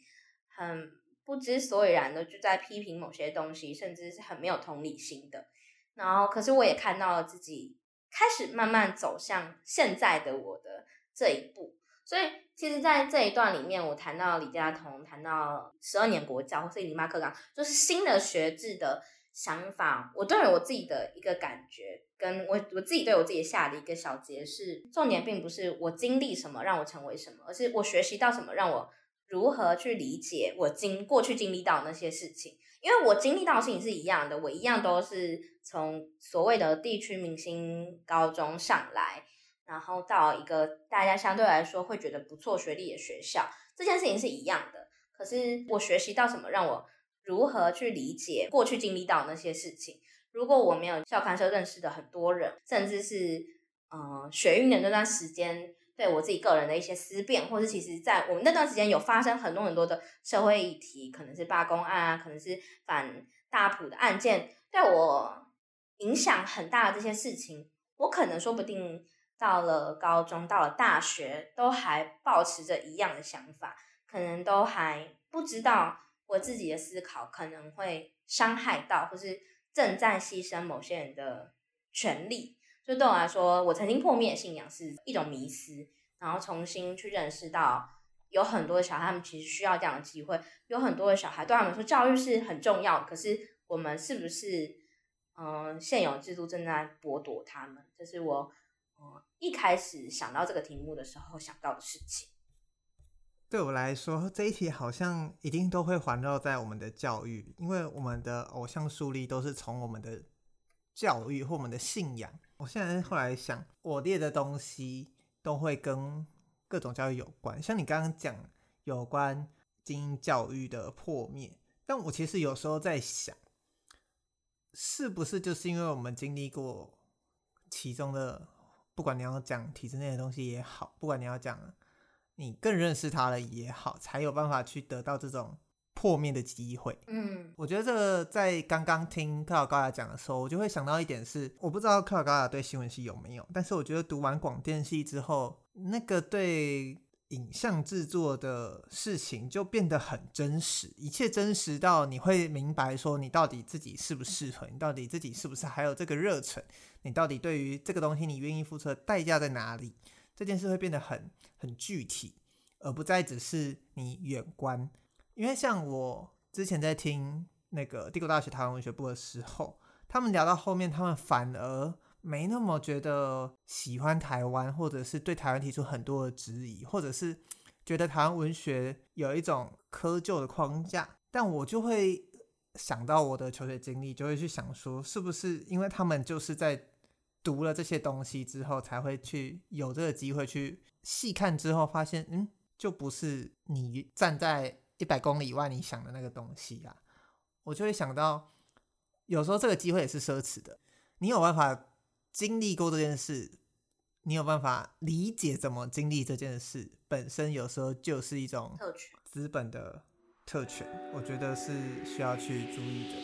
很不知所以然的就在批评某些东西，甚至是很没有同理心的。然后，可是我也看到了自己开始慢慢走向现在的我的这一步。所以，其实，在这一段里面，我谈到李佳彤，谈到十二年国教或是一零八课纲，就是新的学制的。想法，我对我自己的一个感觉，跟我我自己对我自己下的一个小结是：重点并不是我经历什么让我成为什么，而是我学习到什么让我如何去理解我经过去经历到那些事情。因为我经历到的事情是一样的，我一样都是从所谓的地区明星高中上来，然后到一个大家相对来说会觉得不错学历的学校，这件事情是一样的。可是我学习到什么让我如何去理解过去经历到那些事情？如果我没有校刊社认识的很多人，甚至是呃学运的那段时间，对我自己个人的一些思辨，或是其实在我们那段时间有发生很多很多的社会议题，可能是罢工案啊，可能是反大埔的案件，对我影响很大的这些事情，我可能说不定到了高中，到了大学，都还保持着一样的想法，可能都还不知道我自己的思考可能会伤害到，或是正在牺牲某些人的权利。就对我来说，我曾经破灭信仰是一种迷思，然后重新去认识到，有很多的小孩他们其实需要这样的机会，有很多的小孩对他们说教育是很重要，可是我们是不是，嗯、现有制度正在剥夺他们？这是我，嗯，一开始想到这个题目的时候想到的事情。对我来说，这一题好像一定都会环绕在我们的教育，因为我们的偶像树立都是从我们的教育或我们的信仰。我现在后来想，我列的东西都会跟各种教育有关，像你刚刚讲有关精英教育的破灭，但我其实有时候在想，是不是就是因为我们经历过其中的，不管你要讲体制内的东西也好，不管你要讲你更认识他了也好，才有办法去得到这种。破灭的机会，嗯，我觉得这个在刚刚听克劳高雅讲的时候，我就会想到一点是，我不知道克劳高雅对新闻系有没有，但是我觉得读完广电系之后，那个对影像制作的事情就变得很真实，一切真实到你会明白说，你到底自己适不适合，你到底自己是不是还有这个热忱，你到底对于这个东西你愿意付出的代价在哪里，这件事会变得很很具体，而不再只是你远观。因为像我之前在听那个帝国大学台湾文学部的时候，他们聊到后面，他们反而没那么觉得喜欢台湾，或者是对台湾提出很多的质疑，或者是觉得台湾文学有一种窠臼的框架。但我就会想到我的求学经历，就会去想说，是不是因为他们就是在读了这些东西之后，才会去有这个机会去细看之后，发现，嗯，就不是你站在。一百公里以外，你想的那个东西啊，我就会想到，有时候这个机会也是奢侈的。你有办法经历过这件事，你有办法理解怎么经历这件事，本身有时候就是一种特权，资本的特权，我觉得是需要去注意的。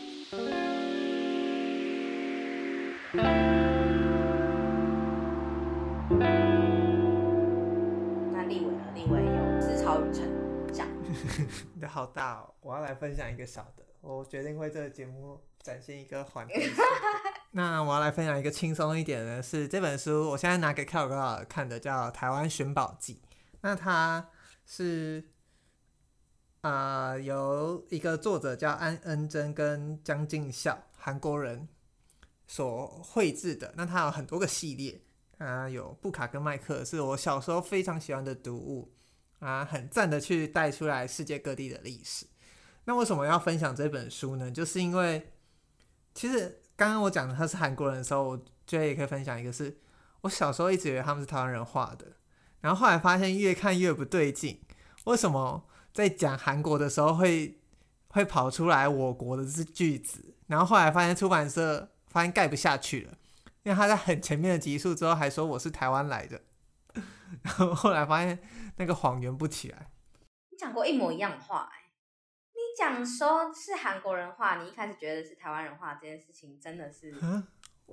你的好大哦！我要来分享一个小的。我决定为这个节目展现一个缓和。那我要来分享一个轻松一点的，是这本书，我现在拿给克劳高雅看的，叫《台湾寻宝记》。那它是啊、呃，由一个作者叫安恩真跟姜进孝，韩国人所绘制的。那它有很多个系列，啊，有布卡跟麦克，是我小时候非常喜欢的读物。啊，很赞的去带出来世界各地的历史。那为什么要分享这本书呢？就是因为，其实刚刚我讲的他是韩国人的时候，我觉得也可以分享一个是，是我小时候一直以为他们是台湾人画的，然后后来发现越看越不对劲。为什么在讲韩国的时候会会跑出来我国的这句子？然后后来发现出版社发现盖不下去了，因为他在很前面的集数之后还说我是台湾来的，然后后来发现。那个谎圆不起来。你讲过一模一样的话哎、欸，你讲说是韩国人话，你一开始觉得是台湾人话，这件事情真的是？嗯，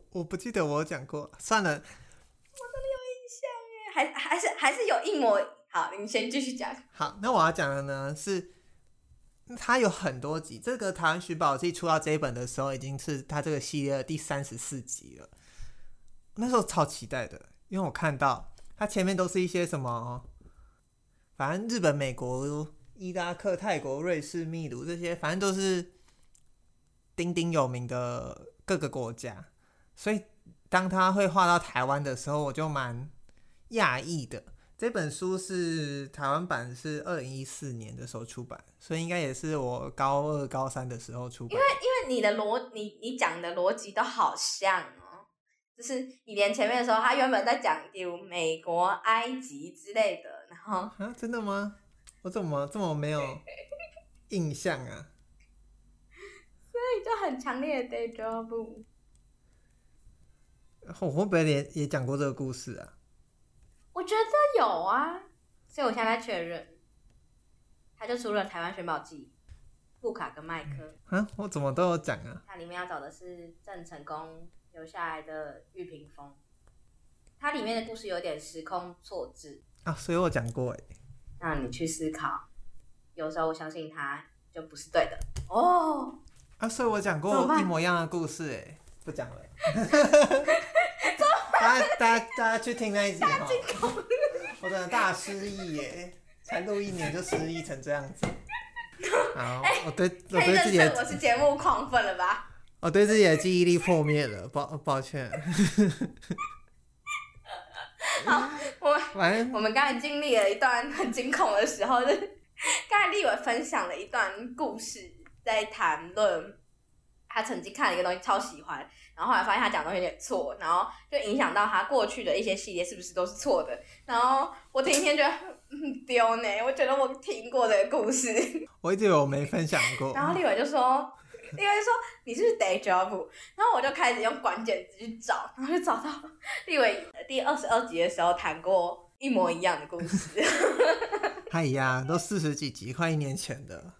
我不记得我有讲过，算了。我真的有印象哎，还还是还是有一模。好，你先继续讲。好，那我要讲的呢是，它有很多集。这个《台湾寻宝记》出到这一本的时候，已经是它这个系列的第三十四集了。那时候超期待的，因为我看到它前面都是一些什么。反正日本、美国、伊拉克、泰国、瑞士、秘鲁这些，反正都是鼎鼎有名的各个国家。所以当他会画到台湾的时候，我就蛮讶异的。这本书是台湾版，是二零一四年的时候出版，所以应该也是我高二、高三的时候出版。因为因为你的逻你你讲的逻辑都好像哦，就是你连前面的时候，他原本在讲比如美国、埃及之类的。然后啊，真的吗？我怎么这么没有印象啊？所以就很强烈的 déjà vu。我会不会也也讲过这个故事啊？我觉得有啊，所以我现在确认，他就出了《台湾寻宝记》，布卡跟麦克。啊，我怎么都有讲啊？它里面要找的是郑成功留下来的玉屏风。它里面的故事有点时空错置啊，所以我讲过哎，让你去思考，有时候我相信它就不是对的哦。啊，所以我讲过一模一样的故事哎，不讲了。大家大家大家去听那一集哈，我真的大失忆耶，才录一年就失忆成这样子。好，我对我对自己的我是节目狂粉了吧？我对自己的记忆力破灭了，抱抱歉。好，我们我们刚才经历了一段很惊恐的时候，就是刚才立伟分享了一段故事，在谈论他曾经看了一个东西超喜欢，然后后来发现他讲的东西有点错，然后就影响到他过去的一些系列是不是都是错的？然后我听一天觉得很丢呢，我觉得我听过的故事，我一直以为我没分享过。然后立伟就说。因为说你是不是 deja vu，然后我就开始用关键词去找，然后就找到立伟第二十二集的时候谈过一模一样的故事。哎呀，都四十几集，快一年前的，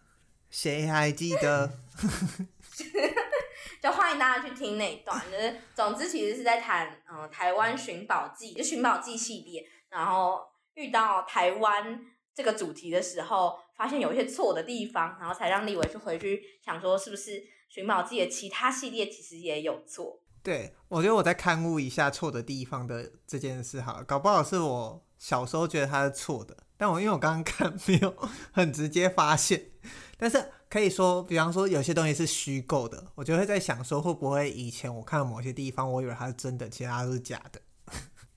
谁还记得？就欢迎大家去听那一段。就是总之，其实是在谈嗯台湾寻宝记，就寻宝记系列，然后遇到台湾这个主题的时候。发现有一些错的地方，然后才让立伟去回去想说，是不是寻宝记的其他系列其实也有错？对，我觉得我在勘误一下错的地方的这件事，好了，搞不好是我小时候觉得它是错的，但我因为我刚刚看没有很直接发现，但是可以说，比方说有些东西是虚构的，我就会在想说，会不会以前我看到某些地方，我以为它是真的，其他都是假的。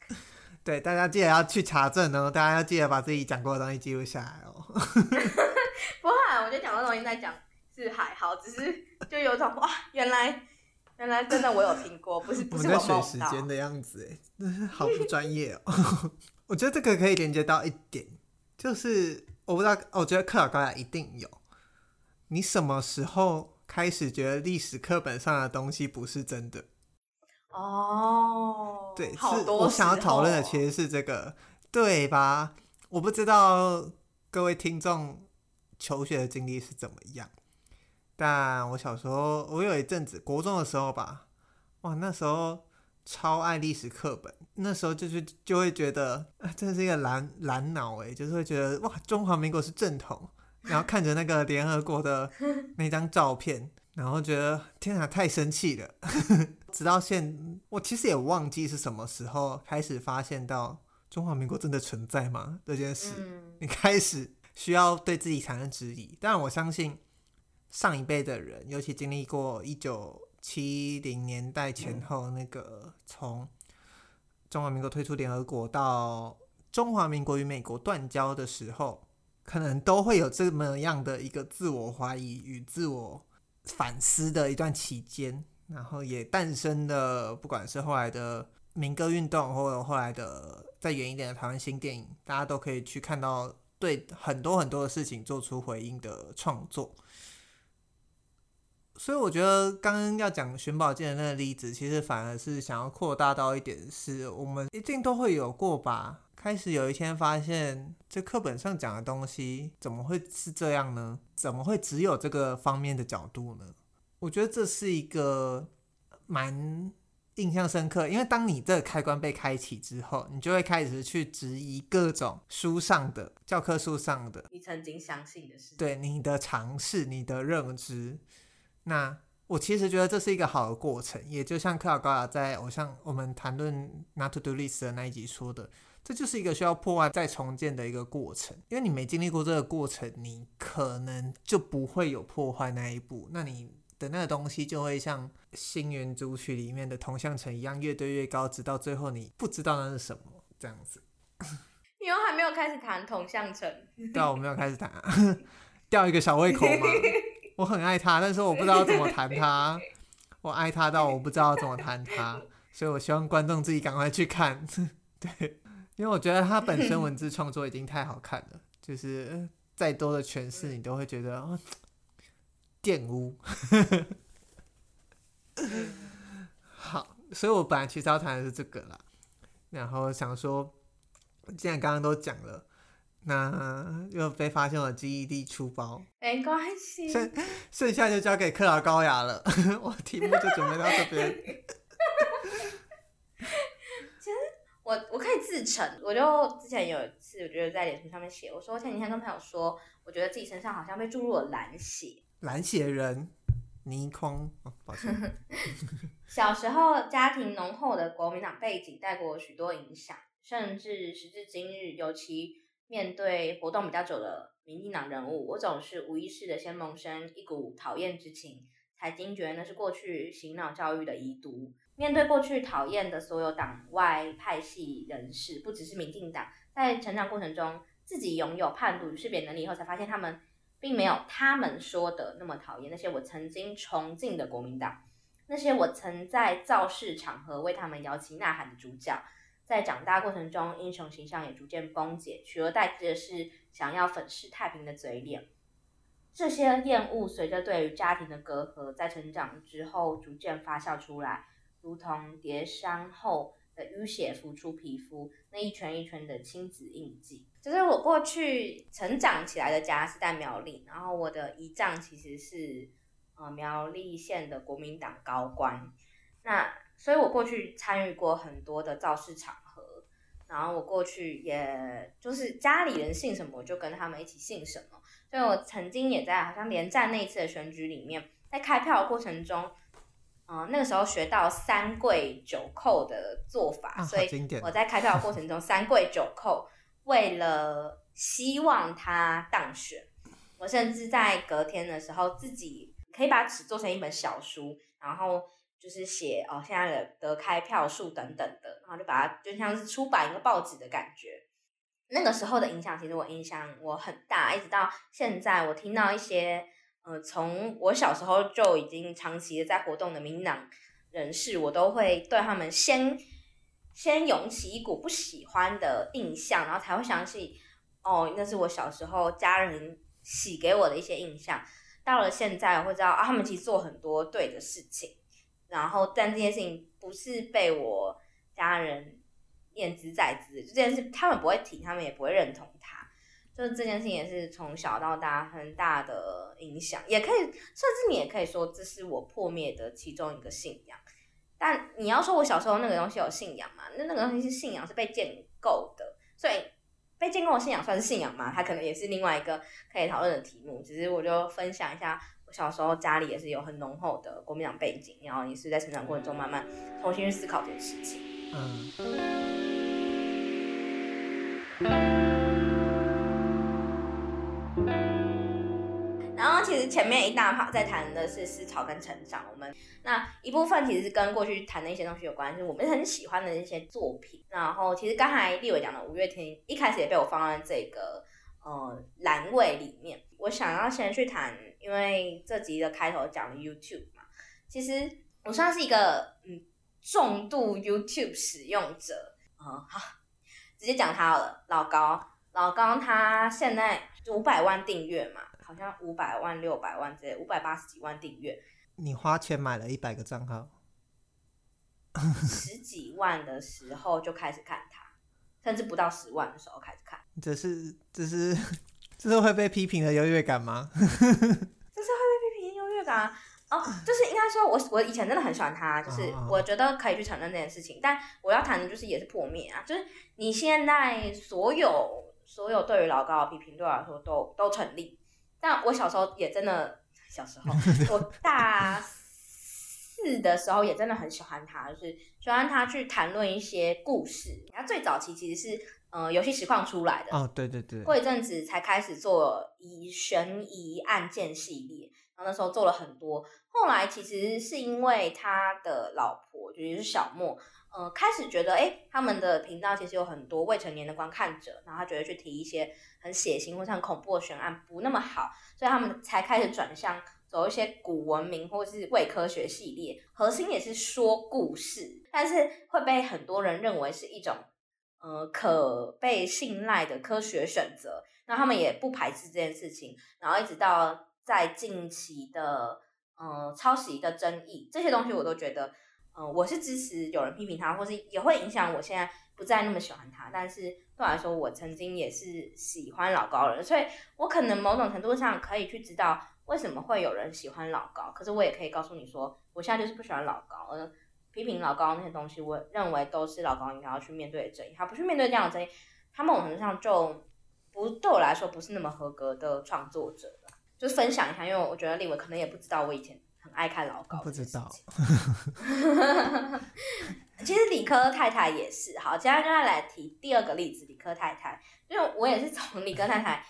对，大家记得要去查证哦，大家要记得把自己讲过的东西记录下来哦。不会，我觉得讲的东西在讲是还好，只是就有种哇，原来原来真的我有听过，不是不是我梦到。在学时间的样子哎，真是好不专业哦。我觉得这个可以连接到一点，就是我不知道，我觉得课老高雅一定有。你什么时候开始觉得历史课本上的东西不是真的？哦、oh，对，是我想要讨论的其实是这个，对吧？我不知道各位听众求学的经历是怎么样，但我小时候，我有一阵子国中的时候吧，哇，那时候超爱历史课本，那时候就是就会觉得，啊，这是一个蓝蓝脑诶，就是会觉得哇，中华民国是正统，然后看着那个联合国的 那张照片。然后觉得天啊，太生气了！直到现，我其实也忘记是什么时候开始发现到中华民国真的存在吗？这件事，你开始需要对自己产生质疑。但我相信上一辈的人，尤其经历过一九七零年代前后那个从中华民国退出联合国到中华民国与美国断交的时候，可能都会有这么样的一个自我怀疑与自我。反思的一段期间，然后也诞生了，不管是后来的民歌运动，或者后来的再远一点的台湾新电影，大家都可以去看到对很多很多的事情做出回应的创作。所以我觉得刚刚要讲寻宝记的那个例子，其实反而是想要扩大到一点，是我们一定都会有过吧。开始有一天发现，这课本上讲的东西怎么会是这样呢？怎么会只有这个方面的角度呢？我觉得这是一个蛮印象深刻，因为当你这个开关被开启之后，你就会开始去质疑各种书上的教科书上的你曾经相信的事，对你的尝试、你的认知。那我其实觉得这是一个好的过程，也就像克劳高雅在偶像我们谈论 Not to Do List 的那一集说的。这就是一个需要破坏再重建的一个过程，因为你没经历过这个过程，你可能就不会有破坏那一步。那你的那个东西就会像《星云组曲》里面的铜像城一样，越堆越高，直到最后你不知道那是什么这样子。你又还没有开始谈铜像城？对啊，我没有开始谈啊，吊一个小胃口嘛。我很爱他，但是我不知道怎么谈他。我爱他到我不知道怎么谈他，所以我希望观众自己赶快去看。对。因为我觉得他本身文字创作已经太好看了，就是再多的诠释你都会觉得哦，玷污。好，所以我本来其实要谈的是这个啦，然后想说，既然刚刚都讲了，那又被发现我记忆力出包，没关系，剩剩下就交给克劳高雅了，我题目就准备到这边。其实我我可以自成，我就之前有一次，我觉得在脸书上面写，我说前几天跟朋友说，我觉得自己身上好像被注入了蓝血，蓝血人，倪匡，哦，抱歉。小时候家庭浓厚的国民党背景带给我许多影响，甚至时至今日，尤其面对活动比较久的民进党人物，我总是无意识的先萌生一股讨厌之情，才惊觉那是过去洗脑教育的遗毒。面对过去讨厌的所有党外派系人士，不只是民进党，在成长过程中自己拥有判读与识别能力以后，才发现他们并没有他们说的那么讨厌那些我曾经崇敬的国民党，那些我曾在造势场合为他们摇旗呐喊的主角，在长大过程中英雄形象也逐渐崩解，取而代之的是想要粉饰太平的嘴脸。这些厌恶随着对于家庭的隔阂，在成长之后逐渐发酵出来。如同跌伤后的淤血浮出皮肤，那一圈一圈的亲子印记。就是我过去成长起来的家是在苗栗，然后我的姨丈其实是呃苗栗县的国民党高官。那所以我过去参与过很多的造势场合，然后我过去也就是家里人信什么，我就跟他们一起信什么。所以我曾经也在好像连战那一次的选举里面，在开票的过程中。嗯，那个时候学到三跪九叩的做法，啊、所以我在开票的过程中三跪九叩，为了希望他当选，我甚至在隔天的时候自己可以把纸做成一本小书，然后就是写哦现在的得开票数等等的，然后就把它就像是出版一个报纸的感觉。那个时候的影响，其实我印象我很大，一直到现在，我听到一些。呃，从我小时候就已经长期的在活动的民进党人士，我都会对他们先先涌起一股不喜欢的印象，然后才会想起，哦，那是我小时候家人洗给我的一些印象。到了现在，我会知道啊，他们其实做很多对的事情，然后但这件事情不是被我家人念兹在兹，就这件事他们不会提，他们也不会认同他。就是这件事情也是从小到大很大的影响，也可以，甚至你也可以说这是我破灭的其中一个信仰。但你要说我小时候那个东西有信仰嘛？那那个东西是信仰，是被建构的，所以被建构的信仰算是信仰吗？它可能也是另外一个可以讨论的题目。只是我就分享一下，我小时候家里也是有很浓厚的国民党背景，然后也是在成长过程中慢慢重新去思考这件事情。嗯。然后其实前面一大趴在谈的是思潮跟成长，我们那一部分其实是跟过去谈的一些东西有关，系是我们很喜欢的一些作品。然后其实刚才立伟讲的五月天，一开始也被我放在这个呃栏位里面。我想要先去谈，因为这集的开头讲了 YouTube 嘛，其实我算是一个嗯重度 YouTube 使用者、嗯，好，直接讲他好了，老高，老高他现在五百万订阅嘛。好像五百万、六百万之类，五百八十几万订阅。你花钱买了一百个账号，十几万的时候就开始看他，甚至不到十万的时候开始看。这是这是这是会被批评的优越感吗？这是会被批评的优越感啊！哦，就是应该说我，我我以前真的很喜欢他，就是我觉得可以去承认这件事情。但我要谈的就是也是破灭啊，就是你现在所有所有对于老高的批评，对我来说都都成立。但我小时候也真的，小时候我大四的时候也真的很喜欢他，就是喜欢他去谈论一些故事。他最早期其实是呃游戏实况出来的哦，对对对，过一阵子才开始做疑悬疑案件系列，然后那时候做了很多。后来其实是因为他的老婆就是小莫。呃，开始觉得，哎，他们的频道其实有很多未成年的观看者，然后他觉得去提一些很血腥或者很恐怖的悬案不那么好，所以他们才开始转向走一些古文明或是伪科学系列，核心也是说故事，但是会被很多人认为是一种呃可被信赖的科学选择，那他们也不排斥这件事情，然后一直到在近期的呃抄袭的争议，这些东西我都觉得。嗯，我是支持有人批评他，或是也会影响我现在不再那么喜欢他。但是对我来说，我曾经也是喜欢老高人，所以我可能某种程度上可以去知道为什么会有人喜欢老高。可是我也可以告诉你说，我现在就是不喜欢老高。呃，批评老高那些东西，我认为都是老高应该要去面对的争议。他不去面对这样的争议，他某种程度上就不对我来说不是那么合格的创作者。就是分享一下，因为我觉得立伟可能也不知道我以前很爱看老高。不知道。其实理科太太也是。好，接下来就要来提第二个例子，理科太太，因为我也是从理科太太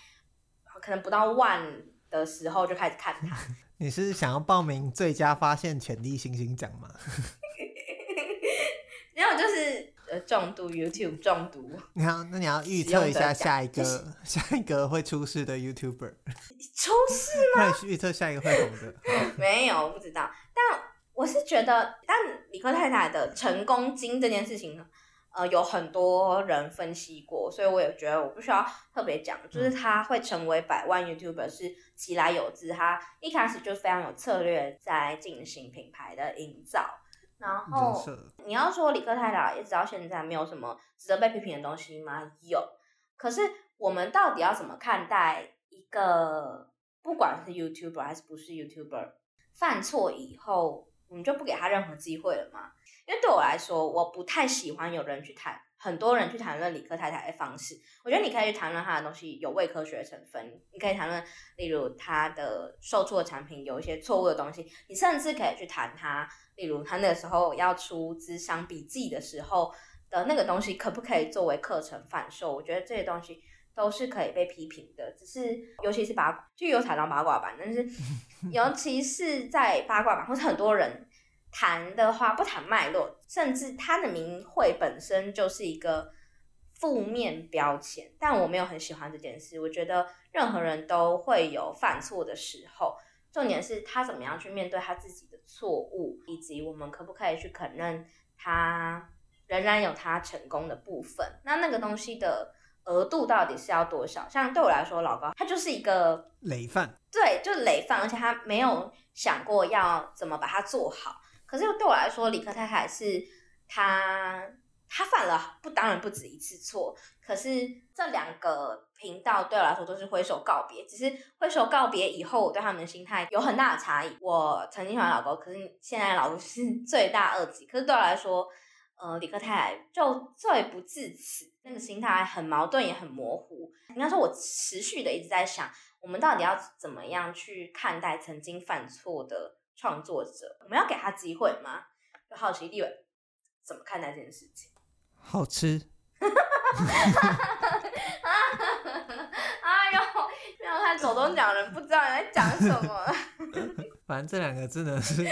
可能不到万的时候就开始看他。你是想要报名最佳发现潜力星星奖吗？然后就是。重度 YouTube 中毒，你好，那你要预测一下下一个下一个会出事的 YouTuber？出事吗？预测下一个会红的？没有，我不知道。但我是觉得，但理科太太的成功经这件事情呢，呃，有很多人分析过，所以我也觉得我不需要特别讲。就是他会成为百万 YouTuber 是其来有自，他一开始就非常有策略在进行品牌的营造。然后你要说理科太太一直到现在没有什么值得被批评的东西吗？有，可是我们到底要怎么看待一个不管是 YouTuber 还是不是 YouTuber 犯错以后，我们就不给他任何机会了吗？因为对我来说，我不太喜欢有人去谈，很多人去谈论理科太太的方式。我觉得你可以去谈论他的东西有伪科学成分，你可以谈论，例如他的售出的产品有一些错误的东西，你甚至可以去谈他。例如他那个时候要出资商笔记的时候的那个东西，可不可以作为课程贩售？我觉得这些东西都是可以被批评的。只是尤其是八，就有踩到八卦版，但是 尤其是在八卦版，或者很多人谈的话，不谈脉络，甚至他的名讳本身就是一个负面标签。但我没有很喜欢这件事。我觉得任何人都会有犯错的时候。重点是他怎么样去面对他自己的错误，以及我们可不可以去肯认他仍然有他成功的部分。那那个东西的额度到底是要多少？像对我来说，老高他就是一个累犯，对，就是累犯，而且他没有想过要怎么把它做好。可是对我来说，李克太太是他。他犯了不，当然不止一次错，可是这两个频道对我来说都是挥手告别。只是挥手告别以后，我对他们的心态有很大的差异。我曾经喜欢老公，可是现在老公是 罪大恶极。可是对我来说，呃，李克太太就罪不至此，那个心态很矛盾，也很模糊。应该说，我持续的一直在想，我们到底要怎么样去看待曾经犯错的创作者？我们要给他机会吗？就好奇立伟怎么看待这件事情？好吃，哎呦，没有看走钟奖的人不知道你在讲什么。反正这两个字呢是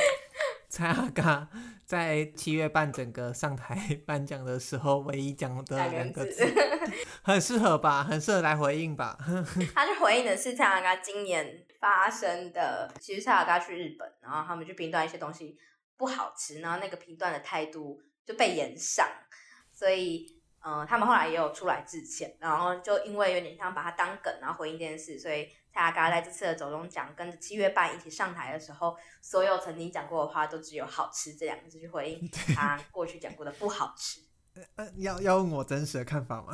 蔡阿嘎在七月半整个上台颁奖的时候唯一讲的两个字，很适合吧？很适合来回应吧？他就回应的是蔡阿嘎今年发生的，其实蔡阿嘎去日本，然后他们去评断一些东西不好吃，然后那个评断的态度就被延上。所以，呃，他们后来也有出来致歉，然后就因为有点像把它当梗，然后回应这件事，所以蔡阿嘎在这次的走中奖跟着七月半一起上台的时候，所有曾经讲过的话都只有好吃这两个字去回应 他过去讲过的不好吃。呃，要要问我真实的看法吗？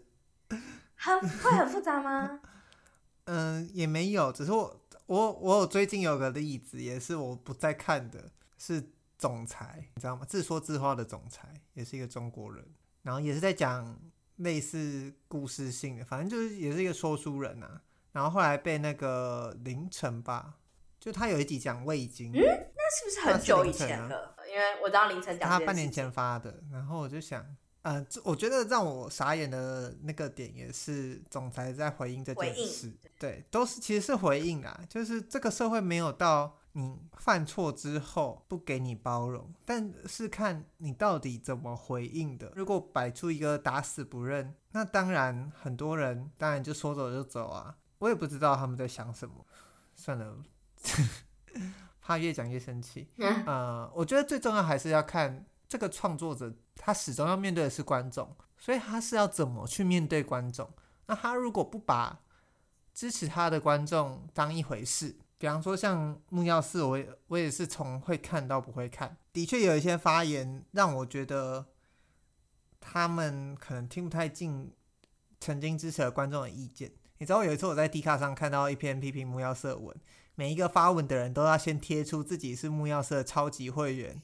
很会很复杂吗？嗯、呃，也没有，只是我我我有最近有个例子，也是我不再看的，是。总裁，你知道吗？自说自话的总裁，也是一个中国人，然后也是在讲类似故事性的，反正就是也是一个说书人啊。然后后来被那个凌晨吧，就他有一集讲味精，嗯，那是不是很久以前了？因为我知道凌晨讲他半年前发的，然后我就想，呃，我觉得让我傻眼的那个点也是总裁在回应这件事，对，都是其实是回应啊，就是这个社会没有到。你犯错之后不给你包容，但是看你到底怎么回应的。如果摆出一个打死不认，那当然很多人当然就说走就走啊。我也不知道他们在想什么，算了，怕越讲越生气。嗯、呃，我觉得最重要还是要看这个创作者，他始终要面对的是观众，所以他是要怎么去面对观众。那他如果不把支持他的观众当一回事。比方说像木曜四，我也我也是从会看到不会看，的确有一些发言让我觉得他们可能听不太进曾经支持的观众的意见。你知道有一次我在 D 卡上看到一篇批评木曜四文，每一个发文的人都要先贴出自己是木曜四的超级会员，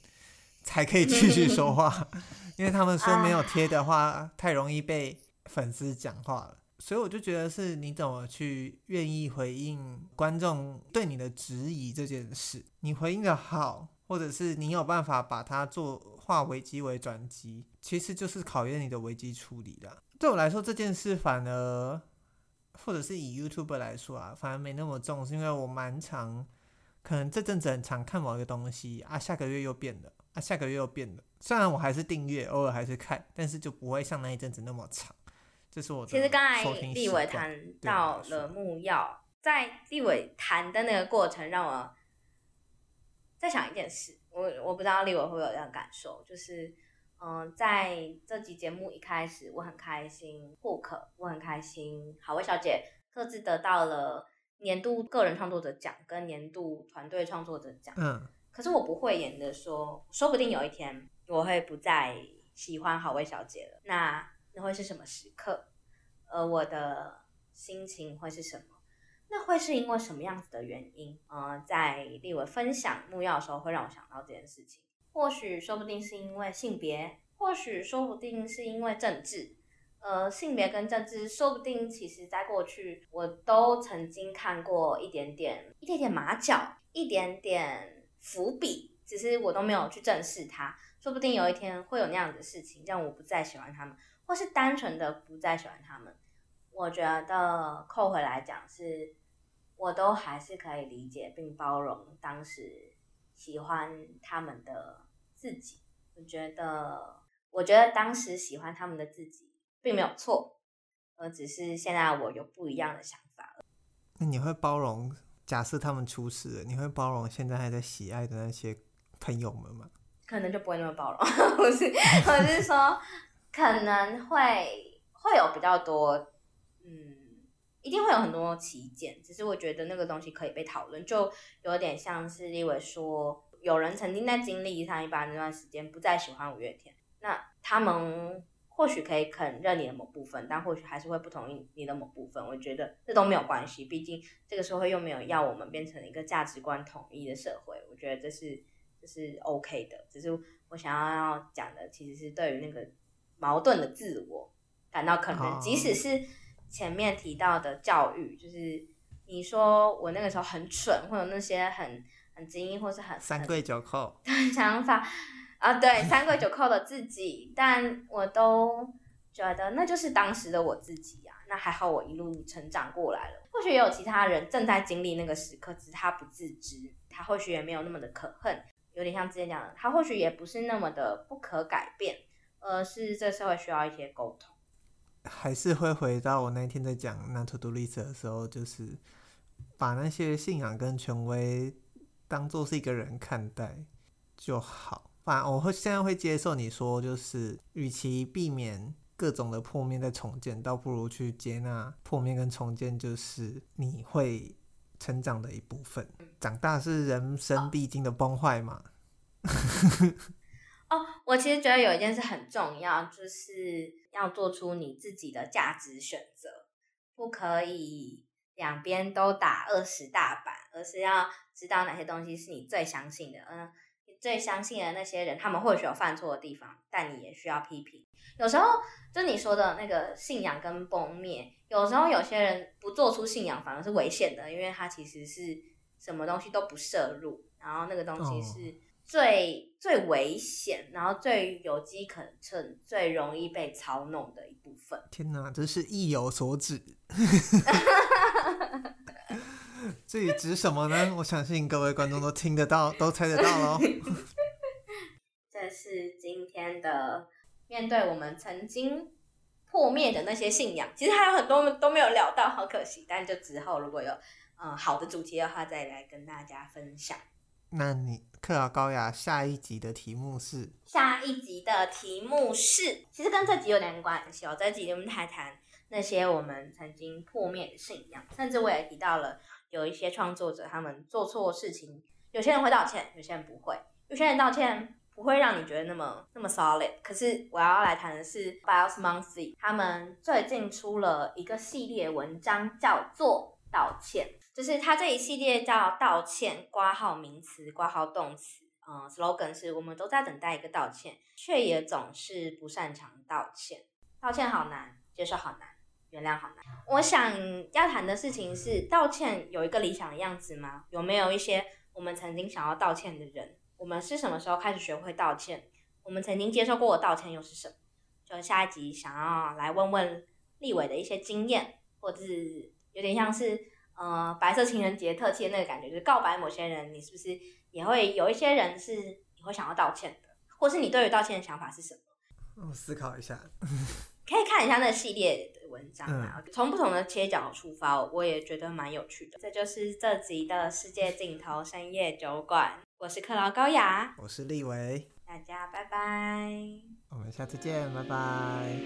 才可以继续说话，因为他们说没有贴的话太容易被粉丝讲话了。所以我就觉得是你怎么去愿意回应观众对你的质疑这件事，你回应的好，或者是你有办法把它做化危机为转机，其实就是考验你的危机处理啦。对我来说这件事反而。或者是以 YouTube 来说啊，反而没那么重，是因为我蛮常，可能这阵子很常看某一个东西啊，下个月又变了啊，下个月又变了。虽然我还是订阅，偶尔还是看，但是就不会像那一阵子那么长。这是我。其实刚才立伟谈到了木曜，在立伟谈的那个过程，让我在想一件事，我我不知道立伟会不会有这样感受，就是。嗯，在这集节目一开始，我很开心，Hook，我很开心，好味小姐各自得到了年度个人创作者奖跟年度团队创作者奖。嗯，可是我不会演的说，说不定有一天我会不再喜欢好味小姐了。那那会是什么时刻？而我的心情会是什么？那会是因为什么样子的原因？嗯，在立伟分享木曜的时候，会让我想到这件事情。或许说不定是因为性别，或许说不定是因为政治，呃，性别跟政治，说不定其实在过去我都曾经看过一点点、一点点马脚，一点点伏笔，只是我都没有去正视它。说不定有一天会有那样的事情，让我不再喜欢他们，或是单纯的不再喜欢他们。我觉得扣回来讲是，我都还是可以理解并包容当时。喜欢他们的自己，我觉得，我觉得当时喜欢他们的自己并没有错，而只是现在我有不一样的想法了。那你会包容？假设他们出事了，你会包容现在还在喜爱的那些朋友们吗？可能就不会那么包容，不是，我是说，可能会会有比较多，嗯。一定会有很多起见，只是我觉得那个东西可以被讨论，就有点像是立伟说，有人曾经在经历上一班那段时间不再喜欢五月天，那他们或许可以肯认你的某部分，但或许还是会不同意你的某部分。我觉得这都没有关系，毕竟这个社会又没有要我们变成一个价值观统一的社会。我觉得这是这是 OK 的，只是我想要要讲的其实是对于那个矛盾的自我感到可能，即使是。前面提到的教育，就是你说我那个时候很蠢，或者那些很很精英，或是很三跪九叩的想法啊，对，三跪九叩的自己，但我都觉得那就是当时的我自己呀、啊。那还好，我一路成长过来了。或许也有其他人正在经历那个时刻，只是他不自知，他或许也没有那么的可恨，有点像之前讲的，他或许也不是那么的不可改变，而是这社会需要一些沟通。还是会回到我那天在讲那 To Do List 的时候，就是把那些信仰跟权威当做是一个人看待就好。反正我会现在会接受你说，就是与其避免各种的破灭再重建，倒不如去接纳破灭跟重建，就是你会成长的一部分。长大是人生必经的崩坏嘛。哦，我其实觉得有一件事很重要，就是要做出你自己的价值选择，不可以两边都打二十大板，而是要知道哪些东西是你最相信的。嗯，你最相信的那些人，他们或许有犯错的地方，但你也需要批评。有时候，就你说的那个信仰跟崩灭，有时候有些人不做出信仰反而是危险的，因为他其实是什么东西都不摄入，然后那个东西是。哦最最危险，然后最有机可乘，最容易被操弄的一部分。天哪，真是意有所指。至于指什么呢？我相信各位观众都听得到，都猜得到喽。这是今天的面对我们曾经破灭的那些信仰，其实还有很多都没有聊到，好可惜。但就之后如果有嗯好的主题的话，再来跟大家分享。那你克劳高雅下一集的题目是？下一集的题目是，其实跟这集有点关系哦。这集我们谈谈那些我们曾经破灭的信仰，甚至我也提到了有一些创作者他们做错事情，有些人会道歉，有些人不会。有些人道歉不会让你觉得那么那么 solid。可是我要来谈的是 Bios Monthly，他们最近出了一个系列文章，叫做道歉。就是他这一系列叫道歉，挂号名词，挂号动词，嗯，slogan 是我们都在等待一个道歉，却也总是不擅长道歉。道歉好难，接受好难，原谅好难。我想要谈的事情是，道歉有一个理想的样子吗？有没有一些我们曾经想要道歉的人？我们是什么时候开始学会道歉？我们曾经接受过的道歉又是什么？就下一集想要来问问立伟的一些经验，或者是有点像是呃白色情人节特辑的那个感觉，就是告白某些人，你是不是也会有一些人是你会想要道歉的，或是你对于道歉的想法是什么？我思考一下。可以看一下那个系列的文章啊，从、嗯、不同的切角出发，我也觉得蛮有趣的。这就是这集的世界尽头深夜酒馆，我是克劳高雅，我是立维，大家拜拜，我们下次见，拜拜。